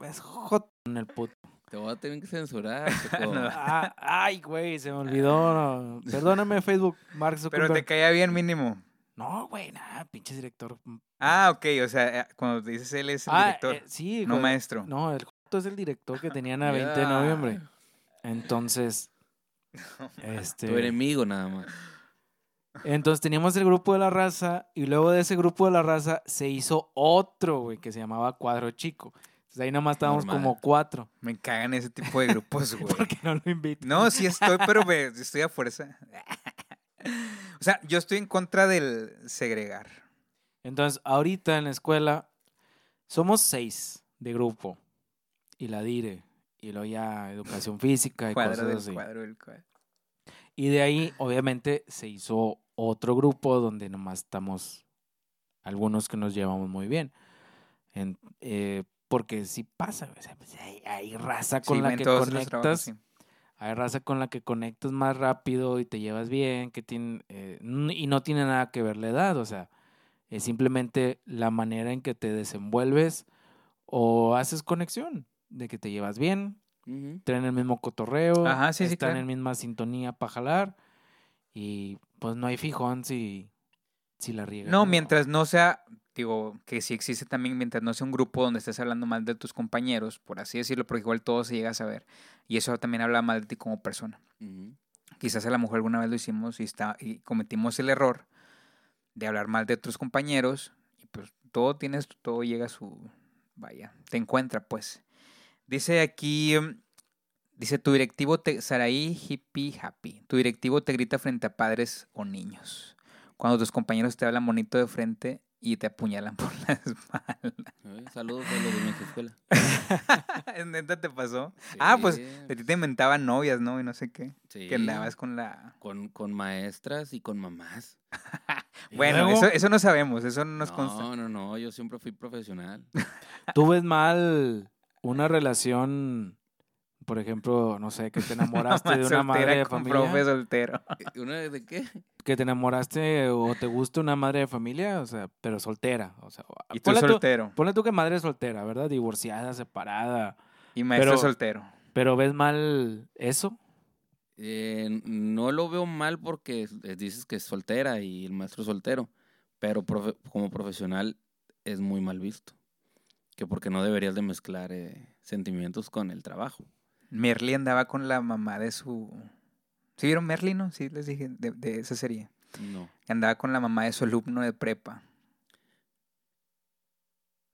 es hot en el puto. Te voy a tener que censurar. No. Ah, ay, güey, se me olvidó. Perdóname, Facebook, Mark Pero Zuckerberg. te caía bien mínimo. No, güey, nada, pinche director. Ah, ok, o sea, eh, cuando dices él es el ah, director, eh, sí, no güey. maestro. No, el Es el director que tenían a 20 de noviembre. Entonces, Tu este, enemigo nada más. entonces teníamos el grupo de la raza y luego de ese grupo de la raza se hizo otro, güey, que se llamaba Cuadro Chico. Entonces ahí nomás estábamos Normal. como cuatro. Me cagan ese tipo de grupos, güey. ¿Por qué no lo invitan? No, sí estoy, pero me- estoy a fuerza. O sea, yo estoy en contra del segregar. Entonces, ahorita en la escuela somos seis de grupo. Y la dire. Y luego ya educación física y Cuadro cosas del así. cuadro del cuadro. Y de ahí, obviamente, se hizo otro grupo donde nomás estamos algunos que nos llevamos muy bien. En- eh, porque sí pasa, o sea, pues, hay, hay raza con Sí, la que trabajos, conectas. sí. Hay raza con la que conectas más rápido y te llevas bien, que tiene, eh, y no tiene nada que ver la edad, o sea, es simplemente la manera en que te desenvuelves o haces conexión, de que te llevas bien, traen el mismo cotorreo, Ajá, sí, sí, están claro. en misma sintonía para jalar y pues no hay fijón si, si la riegan. No, mientras no sea, digo, que sí existe también, mientras no sea un grupo donde estés hablando mal de tus compañeros, por así decirlo, porque igual todo se llega a saber. Y eso también habla mal de ti como persona. Quizás a lo mejor alguna vez lo hicimos y, está, y cometimos el error de hablar mal de otros compañeros y pues todo tienes, todo llega a su, vaya, te encuentra pues. Dice aquí, mm, dice tu directivo te, Saraí Hippie Happy, tu directivo te grita frente a padres o niños. Cuando tus compañeros te hablan bonito de frente y te apuñalan por la espalda. Eh, Saludos a los de mi escuela. ¿Es neta te pasó? Ah, pues de ti te inventaban novias, ¿no? Y no sé qué. sí. Que andabas con la... Con, con maestras y con mamás. Bueno, eso, eso no sabemos, eso no nos consta. No, no, no, yo siempre fui profesional. Tú ves mal una relación, por ejemplo, no sé, que te enamoraste de una madre de con familia. profe soltero. ¿Una de qué? que te enamoraste o te gusta una madre de familia, o sea, pero soltera. O sea, Y tú ponle tú- soltero. Ponle tú que madre soltera, ¿verdad? Divorciada, separada. Y maestro pero- soltero. Pero ves mal eso. Eh, no lo veo mal porque eh, dices que es soltera y el maestro es soltero, pero profe- como profesional es muy mal visto. Que porque no deberías de mezclar eh, sentimientos con el trabajo. Merly andaba con la mamá de su... ¿Sí vieron Merly, no? Sí, les dije, de, de esa serie. No. Andaba con la mamá de su alumno de prepa.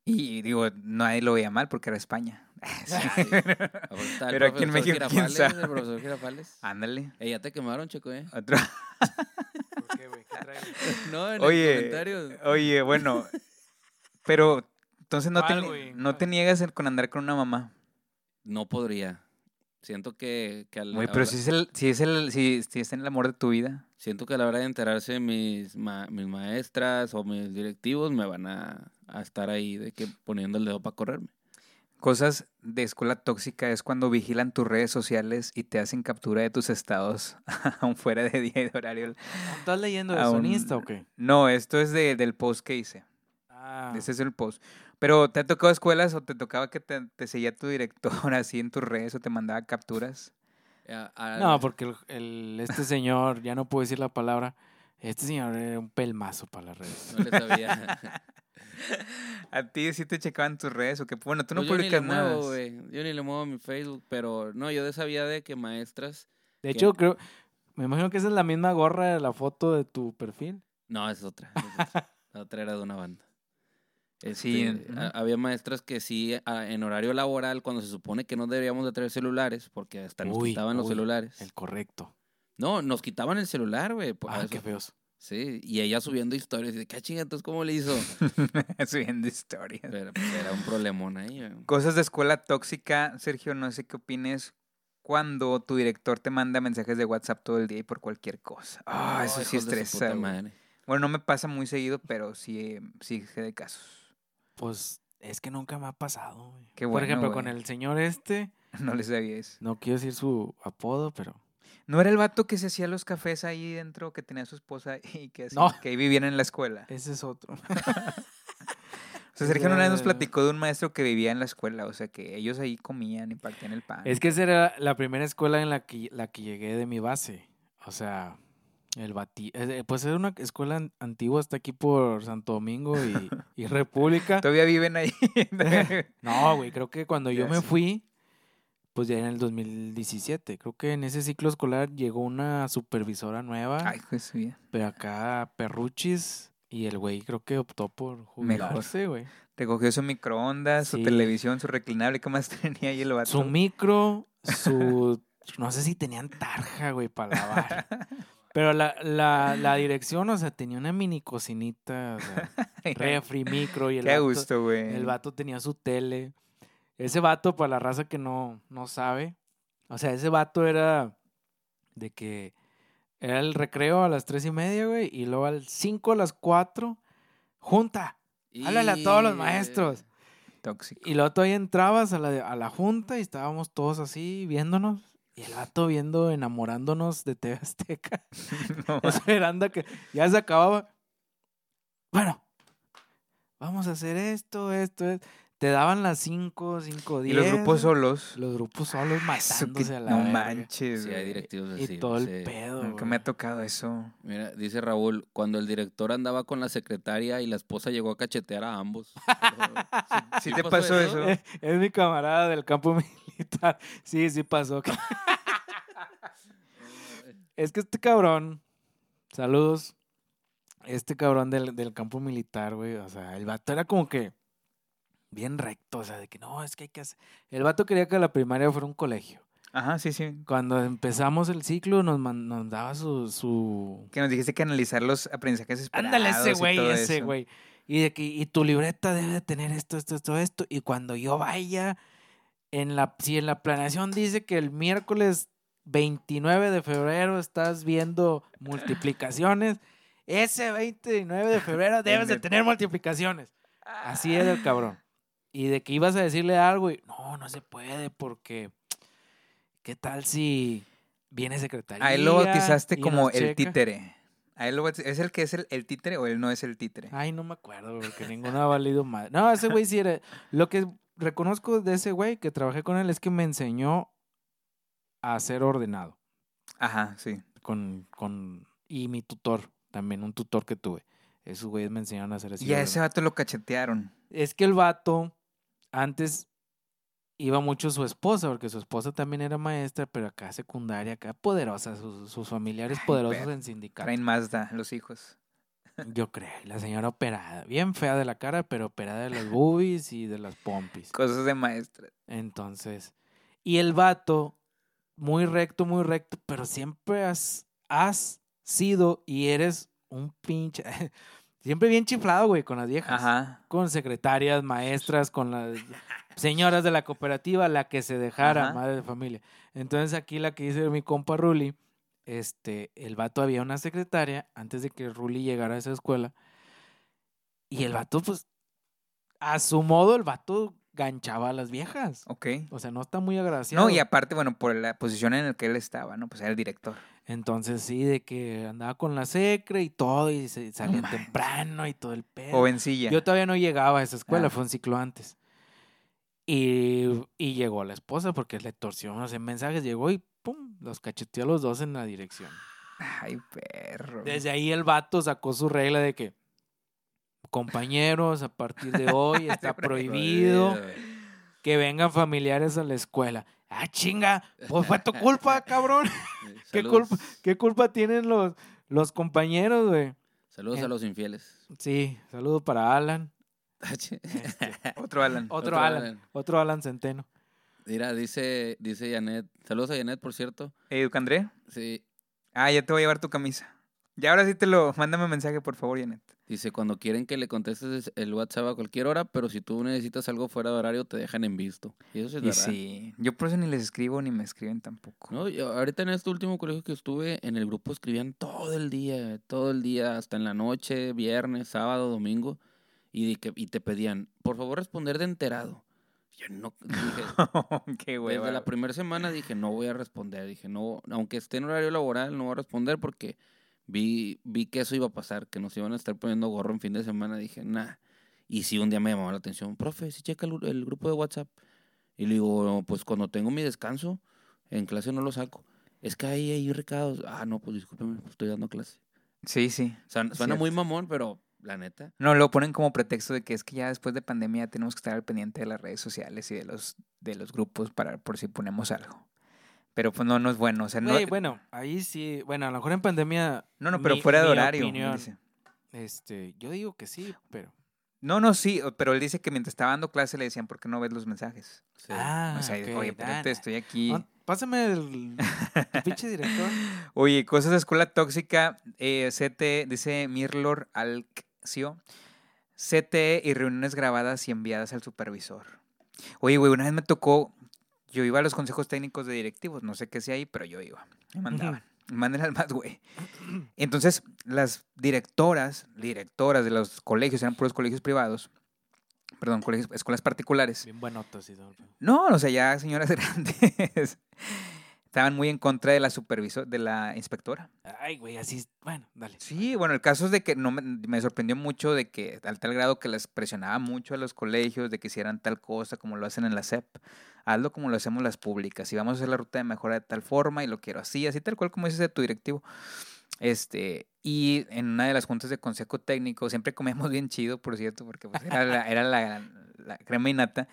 Y digo, nadie lo veía mal porque era España. Sí. El Pero aquí en México, ¿quién sabe? El profesor Girafales. Ándale. Eh, ya te quemaron, Checo, ¿eh? Otro. No, en Oye, el comentario. oye, bueno. Pero entonces no, te, ¿Cuál, güey? no te ¿Cuál? niegas en- con andar con una mamá. No podría. Siento que, que al- Güey, pero ahora- si es el, si es el, si, si es el amor de tu vida. Siento que a la hora de enterarse mis, ma- mis maestras o mis directivos me van a, a estar ahí de que poniendo el dedo para correrme. Cosas de escuela tóxica es cuando vigilan tus redes sociales y te hacen captura de tus estados aún fuera de día y de horario. ¿Estás leyendo de Aún- sonista o qué? No, esto es de- del post que hice. Ah, Ese es el post. Pero ¿te ha tocado escuelas o te tocaba que te, te seguía tu director así en tus redes o te mandaba capturas? A- a- no, porque el, el- este señor, ya no puedo decir la palabra, este señor era un pelmazo para las redes. No le sabía. ¿A ti sí te checaban tus redes o qué? Bueno, tú no Pues yo ni le publicas nada. muevo, güey. Yo ni le muevo mi Facebook, pero no, yo de sabía de que maestras. De hecho, creo, me imagino que esa es la misma gorra de la foto de tu perfil. No, es otra. es otra. La otra era de una banda. Sí, Este, había maestras que sí, a- en horario laboral, cuando se supone que no deberíamos de traer celulares, porque hasta nos Uy, quitaban los celulares. El correcto. No, nos quitaban el celular, güey. Ah, eso- qué feos. Sí, y ella subiendo historias. Y de, ¿qué chinga, entonces cómo le hizo? Subiendo historias. Pero pues, era un problemón ahí, güey. Cosas de escuela tóxica, Sergio, no sé qué opines cuando tu director te manda mensajes de WhatsApp todo el día y por cualquier cosa. Ah, eso sí estresa. Bueno, no me pasa muy seguido, pero sí, sí sé de casos. Pues es que nunca me ha pasado. güey. Qué Por bueno, ejemplo, con el señor este, No les sabía eso. no quiero decir su apodo, pero ¿No era el vato que se hacía los cafés ahí dentro, que tenía su esposa y que, así- No. que ahí vivían en la escuela? ese es otro. O sea, Sergio una vez nos platicó de un maestro que vivía en la escuela, o sea, que ellos ahí comían y partían el pan. Es que esa era la primera escuela en la que, la que llegué de mi base. O sea, el bati Pues era una escuela an- antigua, está aquí por Santo Domingo y, y República. Todavía viven ahí. No, güey, creo que cuando yo me fui, pues ya en el 2017, creo que en ese ciclo escolar llegó una supervisora nueva, Ay, pues bien. pero acá perruchis, y el güey creo que optó por Mejor. jubilarse, güey. Recogió su microondas, su televisión, su reclinable. ¿Qué más tenía ahí el vato? Su micro, su... no sé si tenían tarja, güey, para lavar. Pero la, la, la dirección, o sea, tenía una mini cocinita, o sea, refri, micro, y el Qué vato- gusto, güey. El vato tenía su tele. Ese vato, para la raza que no, no sabe, o sea, ese vato era de que era el recreo a las tres y media, güey, y luego al cinco, a las cuatro, junta, háblale a todos los maestros. Tóxico. Y luego todavía entrabas a la, a la junta y estábamos todos así viéndonos. Y el vato viendo, enamorándonos de TV Azteca. No, Esperando que ya se acababa. Bueno, vamos a hacer esto, esto, esto. Te daban las 5, 5, y 10. los grupos solos. Los grupos solos que- matándose a la no verga. manches. Sí, hay directivos Y así. todo el sí. pedo. Nunca me ha tocado eso. Mira, dice Raúl, cuando el director andaba con la secretaria y la esposa llegó a cachetear a ambos. ¿Sí te pasó eso? Eh, Es mi camarada del campo militar. Sí, sí pasó. es que este cabrón, saludos, este cabrón del, del campo militar, güey, o sea, el vato era como que bien recto, o sea, de que no, es que hay que hacer... El vato quería que la primaria fuera un colegio. Ajá, sí, sí. Cuando empezamos el ciclo nos, man- nos daba su... su... Que nos dijiste que analizar los aprendizajes esperados. Ándale ese güey, ese güey. Y de que y tu libreta debe de tener esto, esto, esto, esto. Y cuando yo vaya, en la, si en la planeación dice que el miércoles 29 de febrero estás viendo multiplicaciones, ese 29 de febrero debes de tener multiplicaciones. Así era el cabrón. Y de que ibas a decirle algo y no, no se puede porque ¿qué tal si viene secretaría? A él lo bautizaste como el checa? títere. A él lo ¿Es el que es el, el títere o él no es el títere? Ay, no me acuerdo, porque ninguno ha valido más. No, ese güey sí era. Lo que reconozco de ese güey que trabajé con él es que me enseñó a ser ordenado. Ajá, sí. Con, con, y mi tutor, también un tutor que tuve. Esos güeyes me enseñaron a hacer así. Y a ese vato lo cachetearon. Es que el vato antes iba mucho su esposa, porque su esposa también era maestra, pero acá secundaria, acá poderosa, sus, sus familiares Ay, poderosos en sindicato. Traen Mazda los hijos. Yo creo. La señora operada, bien fea de la cara, pero operada de las boobies y de las pompis. Cosas de maestra. Entonces, y el vato, muy recto, muy recto, pero siempre has, has sido y eres un pinche, siempre bien chiflado, güey, con las viejas. Ajá. Con secretarias, maestras, con las señoras de la cooperativa, la que se dejara, Ajá. madre de familia. Entonces aquí la que dice mi compa Ruli, este, el vato había una secretaria antes de que Ruli llegara a esa escuela. Y el vato, pues, a su modo, el vato ganchaba a las viejas. Ok. O sea, no está muy agraciado. No, y aparte, bueno, por la posición en la que él estaba, ¿no? Pues era el director. Entonces sí, de que andaba con la secre y todo, y se salía temprano y todo el pedo. Jovencilla. Yo todavía no llegaba a esa escuela, Ah. fue un ciclo antes. Y, y llegó la esposa porque le torció unos mensajes, llegó y los cacheteó a los dos en la dirección. Ay, perro. Desde ahí el vato sacó su regla de que, compañeros, a partir de hoy está prohibido que vengan familiares a la escuela. Ah, chinga, pues fue tu culpa, cabrón. ¿Qué Saludos, culpa, ¿Qué culpa tienen los, los compañeros, güey? saludos Eh. a los infieles. Sí, saludo para Alan. Este, Otro Alan. otro, Otro Alan, Alan. otro Alan Centeno. Mira, dice, dice Janet. Saludos a Janet, por cierto. Eh, Ducandré. Sí, Ah, ya te voy a llevar tu camisa. Y ahora sí te lo... Mándame un mensaje, por favor, Janet. dice, cuando quieren que le contestes el WhatsApp a cualquier hora, pero si tú necesitas algo fuera de horario, te dejan en visto. Y eso sí es Y verdad. sí, yo por eso ni les escribo ni me escriben tampoco. No, yo ahorita en este último colegio que estuve, en el grupo escribían todo el día, todo el día, hasta en la noche, viernes, sábado, domingo, y, de que, y te pedían, por favor, responder de enterado. Yo no, dije, Qué hueva. desde la primera semana dije, no voy a responder, dije, no, aunque esté en horario laboral, no voy a responder porque vi, vi que eso iba a pasar, que nos iban a estar poniendo gorro en fin de semana, dije, nah. Y sí, un día me llamó la atención, profe, si checa el, el grupo de WhatsApp. Y le digo, "No, pues cuando tengo mi descanso, en clase no lo saco. Es que ahí hay recados. Ah, no, pues discúlpeme, estoy dando clase. Sí, sí. O sea, suena muy mamón, pero la neta. No, lo ponen como pretexto de que es que ya después de pandemia tenemos que estar al pendiente de las redes sociales y de los, de los grupos para por si ponemos algo. Pero pues no, no es bueno. O sea, no, bueno, ahí sí, bueno, a lo mejor en pandemia. no, no, pero mi- fuera de horario. él opinión, dice. este, yo digo que sí, pero. No, no, sí, pero él dice que mientras estaba dando clase le decían, ¿por qué no ves los mensajes? Sí. Ah, o sea, ok, oye, espérate, estoy aquí. Ah, Pásame el, el pinche director. Oye, cosas de escuela tóxica, eh, CT, dice Mirlor Alcio, CT y reuniones grabadas y enviadas al supervisor. Oye, güey, una vez me tocó, yo iba a los consejos técnicos de directivos, no sé qué sea ahí, pero yo iba, me mandaban. Manden al más, güey. Entonces, las directoras, directoras de los colegios, eran puros colegios privados, perdón, colegios, escuelas particulares. Bien buenotas y todo. No, o sea, ya señoras grandes. Estaban muy en contra de la supervisor, de la inspectora. Ay, güey, así. Bueno, dale. Sí, bueno, el caso es de que no me, me sorprendió mucho de que al tal grado que les presionaba mucho a los colegios de que hicieran tal cosa como lo hacen en la SEP. Hazlo como lo hacemos las públicas. Y vamos a hacer la ruta de mejora de tal forma y lo quiero así, así tal cual como dices de tu directivo. Este, y en una de las juntas de consejo técnico, siempre comíamos bien chido, por cierto, porque pues, era, la, era la, la crema y nata.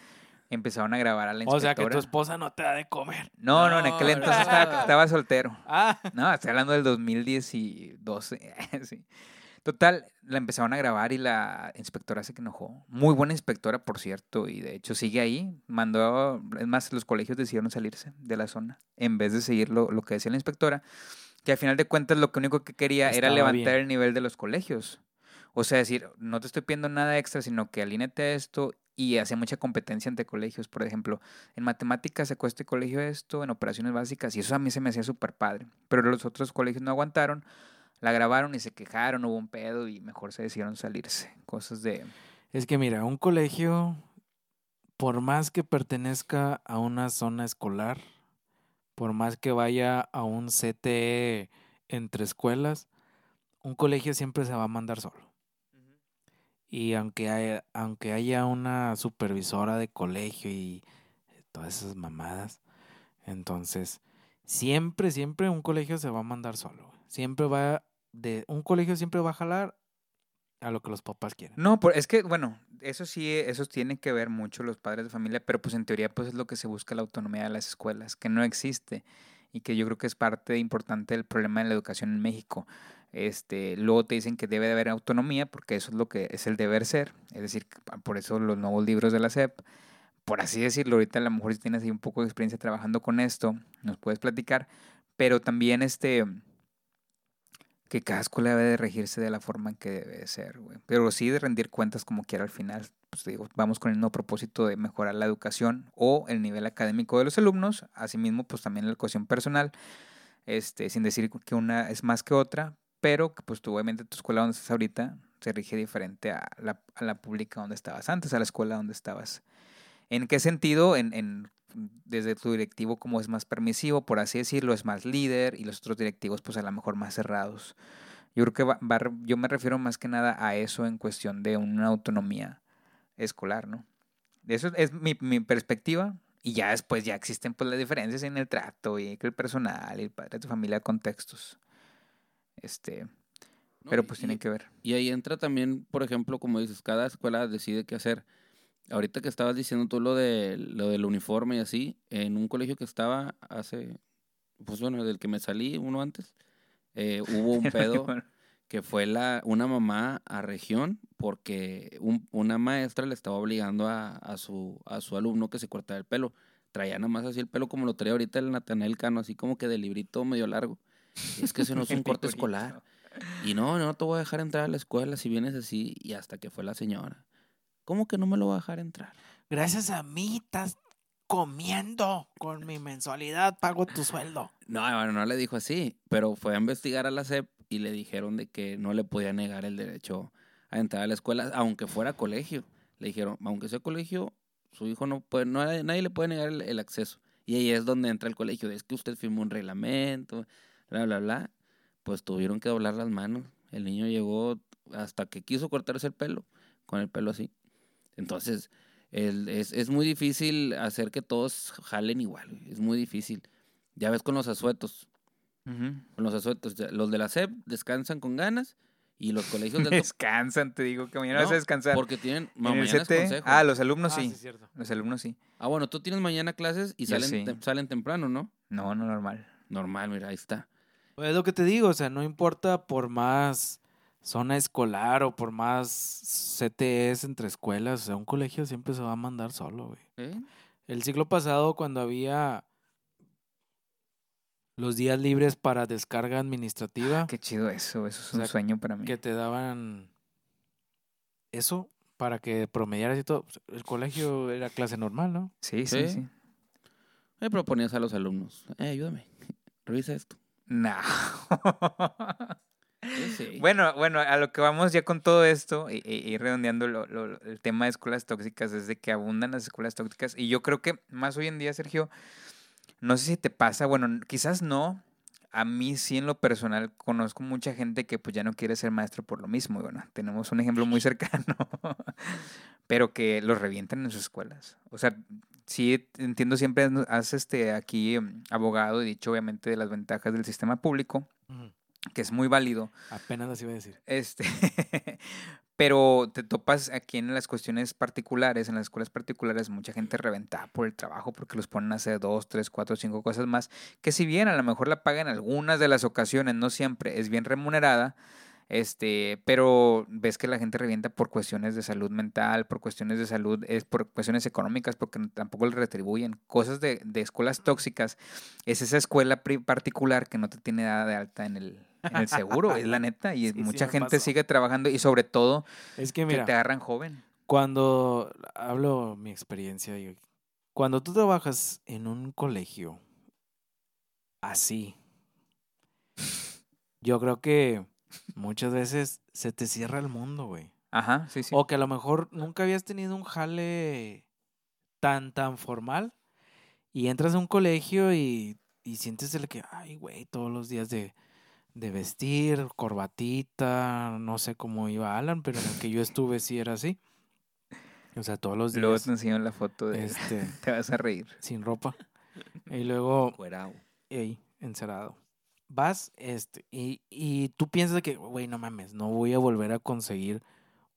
Empezaron a grabar a la O inspectora. sea que tu esposa no te da de comer. No, no, en aquel No, entonces no. estaba, estaba soltero. Ah, No, estoy hablando del 2012. sí. Total, la empezaron a grabar y la inspectora se enojó. Muy buena inspectora, por cierto, y de hecho sigue ahí. Mandó, es más, los colegios decidieron salirse de la zona en vez de seguir lo, lo que decía la inspectora, que al final de cuentas lo único que quería era Estaba levantar bien. el nivel de los colegios. O sea, decir, no te estoy pidiendo nada extra, sino que alínete a esto y hace mucha competencia entre colegios. Por ejemplo, en matemáticas sacó este colegio esto, en operaciones básicas, y eso a mí se me hacía súper padre. Pero los otros colegios no aguantaron, la grabaron y se quejaron, hubo un pedo y mejor se decidieron salirse. Cosas de... es que mira, un colegio, por más que pertenezca a una zona escolar, por más que vaya a un CTE entre escuelas, un colegio siempre se va a mandar solo. Y aunque haya, aunque haya una supervisora de colegio y todas esas mamadas, entonces siempre, siempre un colegio se va a mandar solo. Siempre va de un colegio siempre va a jalar a lo que los papás quieren. No, es que, bueno, eso sí, eso tiene que ver mucho los padres de familia, pero pues en teoría pues es lo que se busca la autonomía de las escuelas, que no existe y que yo creo que es parte importante del problema de la educación en México. Este, luego te dicen que debe de haber autonomía porque eso es lo que es el deber ser, es decir, pa- por eso los nuevos libros de la SEP, por así decirlo, ahorita a lo mejor si tienes ahí un poco de experiencia trabajando con esto, nos puedes platicar, pero también este que cada escuela debe de regirse de la forma en que debe de ser. Pero sí de rendir cuentas como quiera al final. Pues digo, vamos con el mismo propósito de mejorar la educación o el nivel académico de los alumnos, asimismo pues también la educación personal, este, sin decir que una es más que otra, pero que pues obviamente tu escuela donde estás ahorita se rige diferente a la, pública donde estabas antes, a la escuela donde estabas ¿En qué sentido? En, desde tu directivo como es más permisivo, por así decirlo, es más líder y los otros directivos pues a lo mejor más cerrados. Yo creo que yo me refiero más que nada a eso en cuestión de una autonomía escolar, ¿no? Eso es mi, mi perspectiva. Y ya después ya existen pues las diferencias en el trato y el personal y el padre de tu familia, contextos. Este, ¿no? pero pues y- tienen que ver. Y ahí entra también, por ejemplo, como dices, cada escuela decide qué hacer. Ahorita que estabas diciendo tú lo de lo del uniforme y así, en un colegio que estaba hace, pues bueno, del que me salí uno antes, eh, hubo un pedo que fue la una mamá a región porque un- una maestra le estaba obligando a, a su a su alumno que se cortara el pelo. Traía nada más así el pelo como lo traía ahorita el Natanael Cano, así como que de librito medio largo. Es que ese no es un corte escolar. Y no, no te voy a dejar entrar a la escuela si vienes así. Y hasta que fue la señora. ¿Cómo que no me lo va a dejar entrar? Gracias a mí estás comiendo. Con mi mensualidad pago tu sueldo. No, bueno, no le dijo así, pero fue a investigar a la SEP y le dijeron de que no le podía negar el derecho a entrar a la escuela, aunque fuera colegio. Le dijeron, aunque sea colegio, su hijo no puede, no, nadie le puede negar el, el acceso. Y ahí es donde entra el colegio. Es que usted firmó un reglamento, bla, bla, bla. Pues tuvieron que doblar las manos. El niño llegó hasta que quiso cortarse el pelo, con el pelo así. Entonces, el- es, es muy difícil hacer que todos jalen igual. Es muy difícil. Ya ves con los asuetos. Con los asuetos. Los de la SEP descansan con ganas y los colegios del Descansan, te digo que mañana vas a descansar. Porque tienen mañana es CT, consejo. ah, los alumnos Ah, sí. sí, cierto. Los alumnos sí. Ah, bueno, tú tienes mañana clases y Yo salen, sí. salen temprano, ¿no? No, no normal. Normal, mira, ahí está. Pues es lo que te digo, o sea, no importa por más zona escolar o por más CTS entre escuelas, o sea, un colegio siempre se va a mandar solo, güey. ¿Eh? El siglo pasado, cuando había los días libres para descarga administrativa, Qué chido eso, eso es O un sueño para mí. que te daban eso para que promediaras y todo, pues, el colegio era clase normal, ¿no? Sí, sí, Sí. sí. Le proponías a los alumnos, eh, ayúdame, revisa esto. No. Sí, sí. Bueno, bueno, a lo que vamos ya con todo esto y, y- y redondeando lo- lo- lo- el tema de escuelas tóxicas es de que abundan las escuelas tóxicas y yo creo que más hoy en día, Sergio, no sé si te pasa, bueno, quizás no, a mí sí en lo personal conozco mucha gente que pues ya no quiere ser maestro por lo mismo, y bueno, tenemos un ejemplo muy cercano, pero que los revientan en sus escuelas. O sea, sí entiendo siempre, has- este, aquí em, abogado y dicho obviamente de las ventajas del sistema público, que es muy válido. Apenas las iba a decir. Este, pero te topas aquí en las cuestiones particulares, en las escuelas particulares, mucha gente reventada por el trabajo porque los ponen a hacer dos, tres, cuatro, cinco cosas más, que si bien a lo mejor la pagan algunas de las ocasiones, no siempre es bien remunerada, este, pero ves que la gente revienta por cuestiones de salud mental, por cuestiones de salud, es por cuestiones económicas, porque tampoco le retribuyen. Cosas de, de escuelas tóxicas, es esa escuela particular que no te tiene dada de alta en el, en el seguro, es la neta, y Sí, mucha gente sigue trabajando y sobre todo Es que que mira, te agarran joven. cuando hablo mi experiencia, cuando tú trabajas en un colegio así, yo creo que muchas veces se te cierra el mundo, güey. Ajá, sí, sí. O que a lo mejor nunca habías tenido un jale tan, tan formal y entras a un colegio y, y sientes el que, ay, güey, todos los días de, de vestir, corbatita, no sé cómo iba Alan, pero en el que yo estuve sí era así. O sea, todos los Luego días te enseño la foto de... este, Te vas a reír. sin ropa. Y luego Cuerao. ey, encerado. Vas, este, y, y tú piensas que, güey, no mames, no voy a volver a conseguir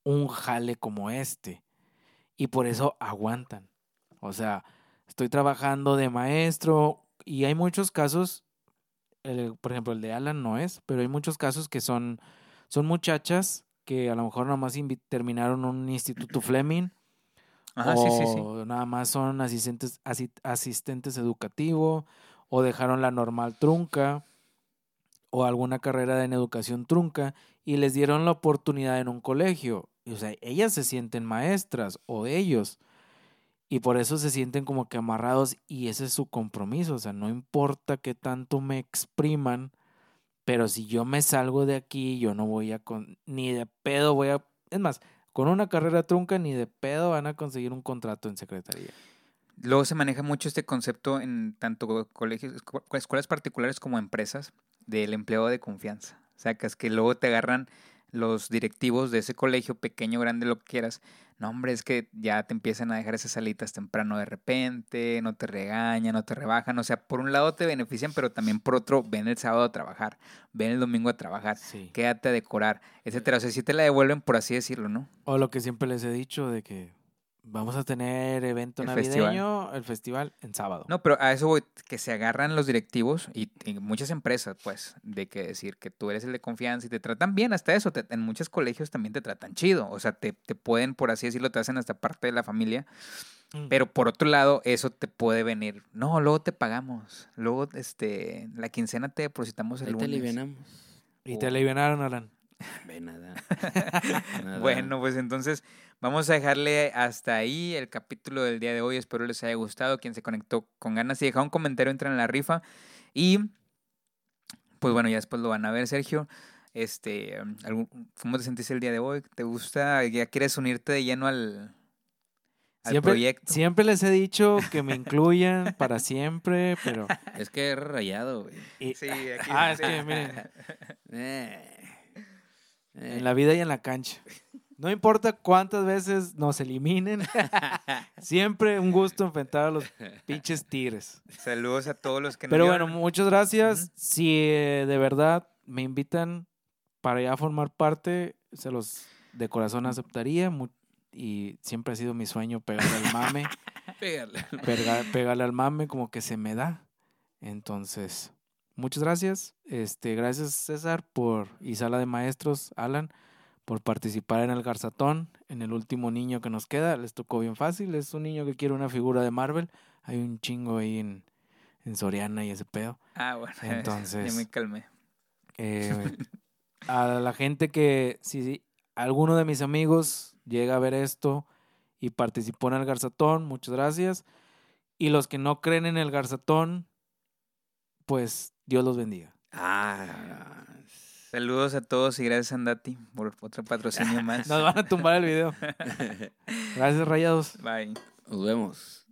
un jale como este. Y por eso aguantan. O sea, estoy trabajando de maestro y hay muchos casos, el- por ejemplo, el de Alan no es, pero hay muchos casos que son, son muchachas que a lo mejor nada más invi- terminaron un instituto Fleming Ajá, sí, sí, sí. o nada más son asistentes, asi- asistentes educativos, o dejaron la normal trunca, o alguna carrera en educación trunca, y les dieron la oportunidad en un colegio. Y, O sea, ellas se sienten maestras, o ellos, y por eso se sienten como que amarrados, y ese es su compromiso. O sea, no importa que tanto me expriman, pero si yo me salgo de aquí, yo no voy a, con, ni de pedo voy a, es más, con una carrera trunca ni de pedo van a conseguir un contrato en secretaría. Luego se maneja mucho este concepto en tanto colegios, escu- escuelas particulares como empresas del empleo de confianza. O sea, que es que luego te agarran los directivos de ese colegio, pequeño, grande, lo que quieras. No, hombre, es que ya te empiezan a dejar esas salitas temprano de repente, no te regañan, no te rebajan. O sea, por un lado te benefician, pero también por otro, ven el sábado a trabajar, ven el domingo a trabajar, Sí. quédate a decorar, etcétera. O sea, sí te la devuelven, por así decirlo, ¿no? O lo que siempre les he dicho de que vamos a tener evento El navideño, festival. el festival en sábado. No, pero a eso voy, que se agarran los directivos y, y muchas empresas, pues, de que decir que tú eres el de confianza y te tratan bien, hasta eso, te- en muchos colegios también te tratan chido, o sea, te, te pueden, por así decirlo, te hacen hasta parte de la familia, Mm. pero por otro lado, eso te puede venir, no, luego te pagamos, luego, este, la quincena te depositamos el Ahí te lunes. alivianamos. Y te alivianaron, Alan. Ve nada. Nada. Bueno, pues entonces vamos a dejarle hasta ahí el capítulo del día de hoy. Espero les haya gustado. Quien se conectó con ganas y deja un comentario, entra en la rifa. Y pues bueno, ya después lo van a ver, Sergio. Este, algún- ¿cómo te sentiste el día de hoy? ¿Te gusta? ¿Ya quieres unirte de lleno al, al Siempre, proyecto? siempre les he dicho que me incluyan para siempre, pero... Es que es rayado, güey. y- Sí, aquí Ah, es que miren. Eh. En la vida y en la cancha. No importa cuántas veces nos eliminen, siempre un gusto enfrentar a los pinches tigres. Saludos a todos los que nos Pero bueno, muchas gracias. Si eh, de verdad me invitan para ya formar parte, se los de corazón aceptaría. Y siempre ha sido mi sueño pegarle al mame, Pégale. pegar- pegarle al mame como que se me da. Entonces, muchas gracias. Este, gracias César por y sala de maestros, Alan, por participar en el Garzatón, en el último niño que nos queda. Les tocó bien fácil. Es un niño que quiere una figura de Marvel. Hay un chingo ahí en, en Soriana y ese pedo. Ah, bueno. Entonces- Ya me calmé. Eh, a la gente que, si alguno de mis amigos llega a ver esto y participó en el Garzatón, muchas gracias. Y los que no creen en el Garzatón, pues Dios los bendiga. Ah. Saludos a todos y gracias Andati por otro patrocinio más. Nos van a tumbar el video. Gracias, rayados. Bye. Nos vemos.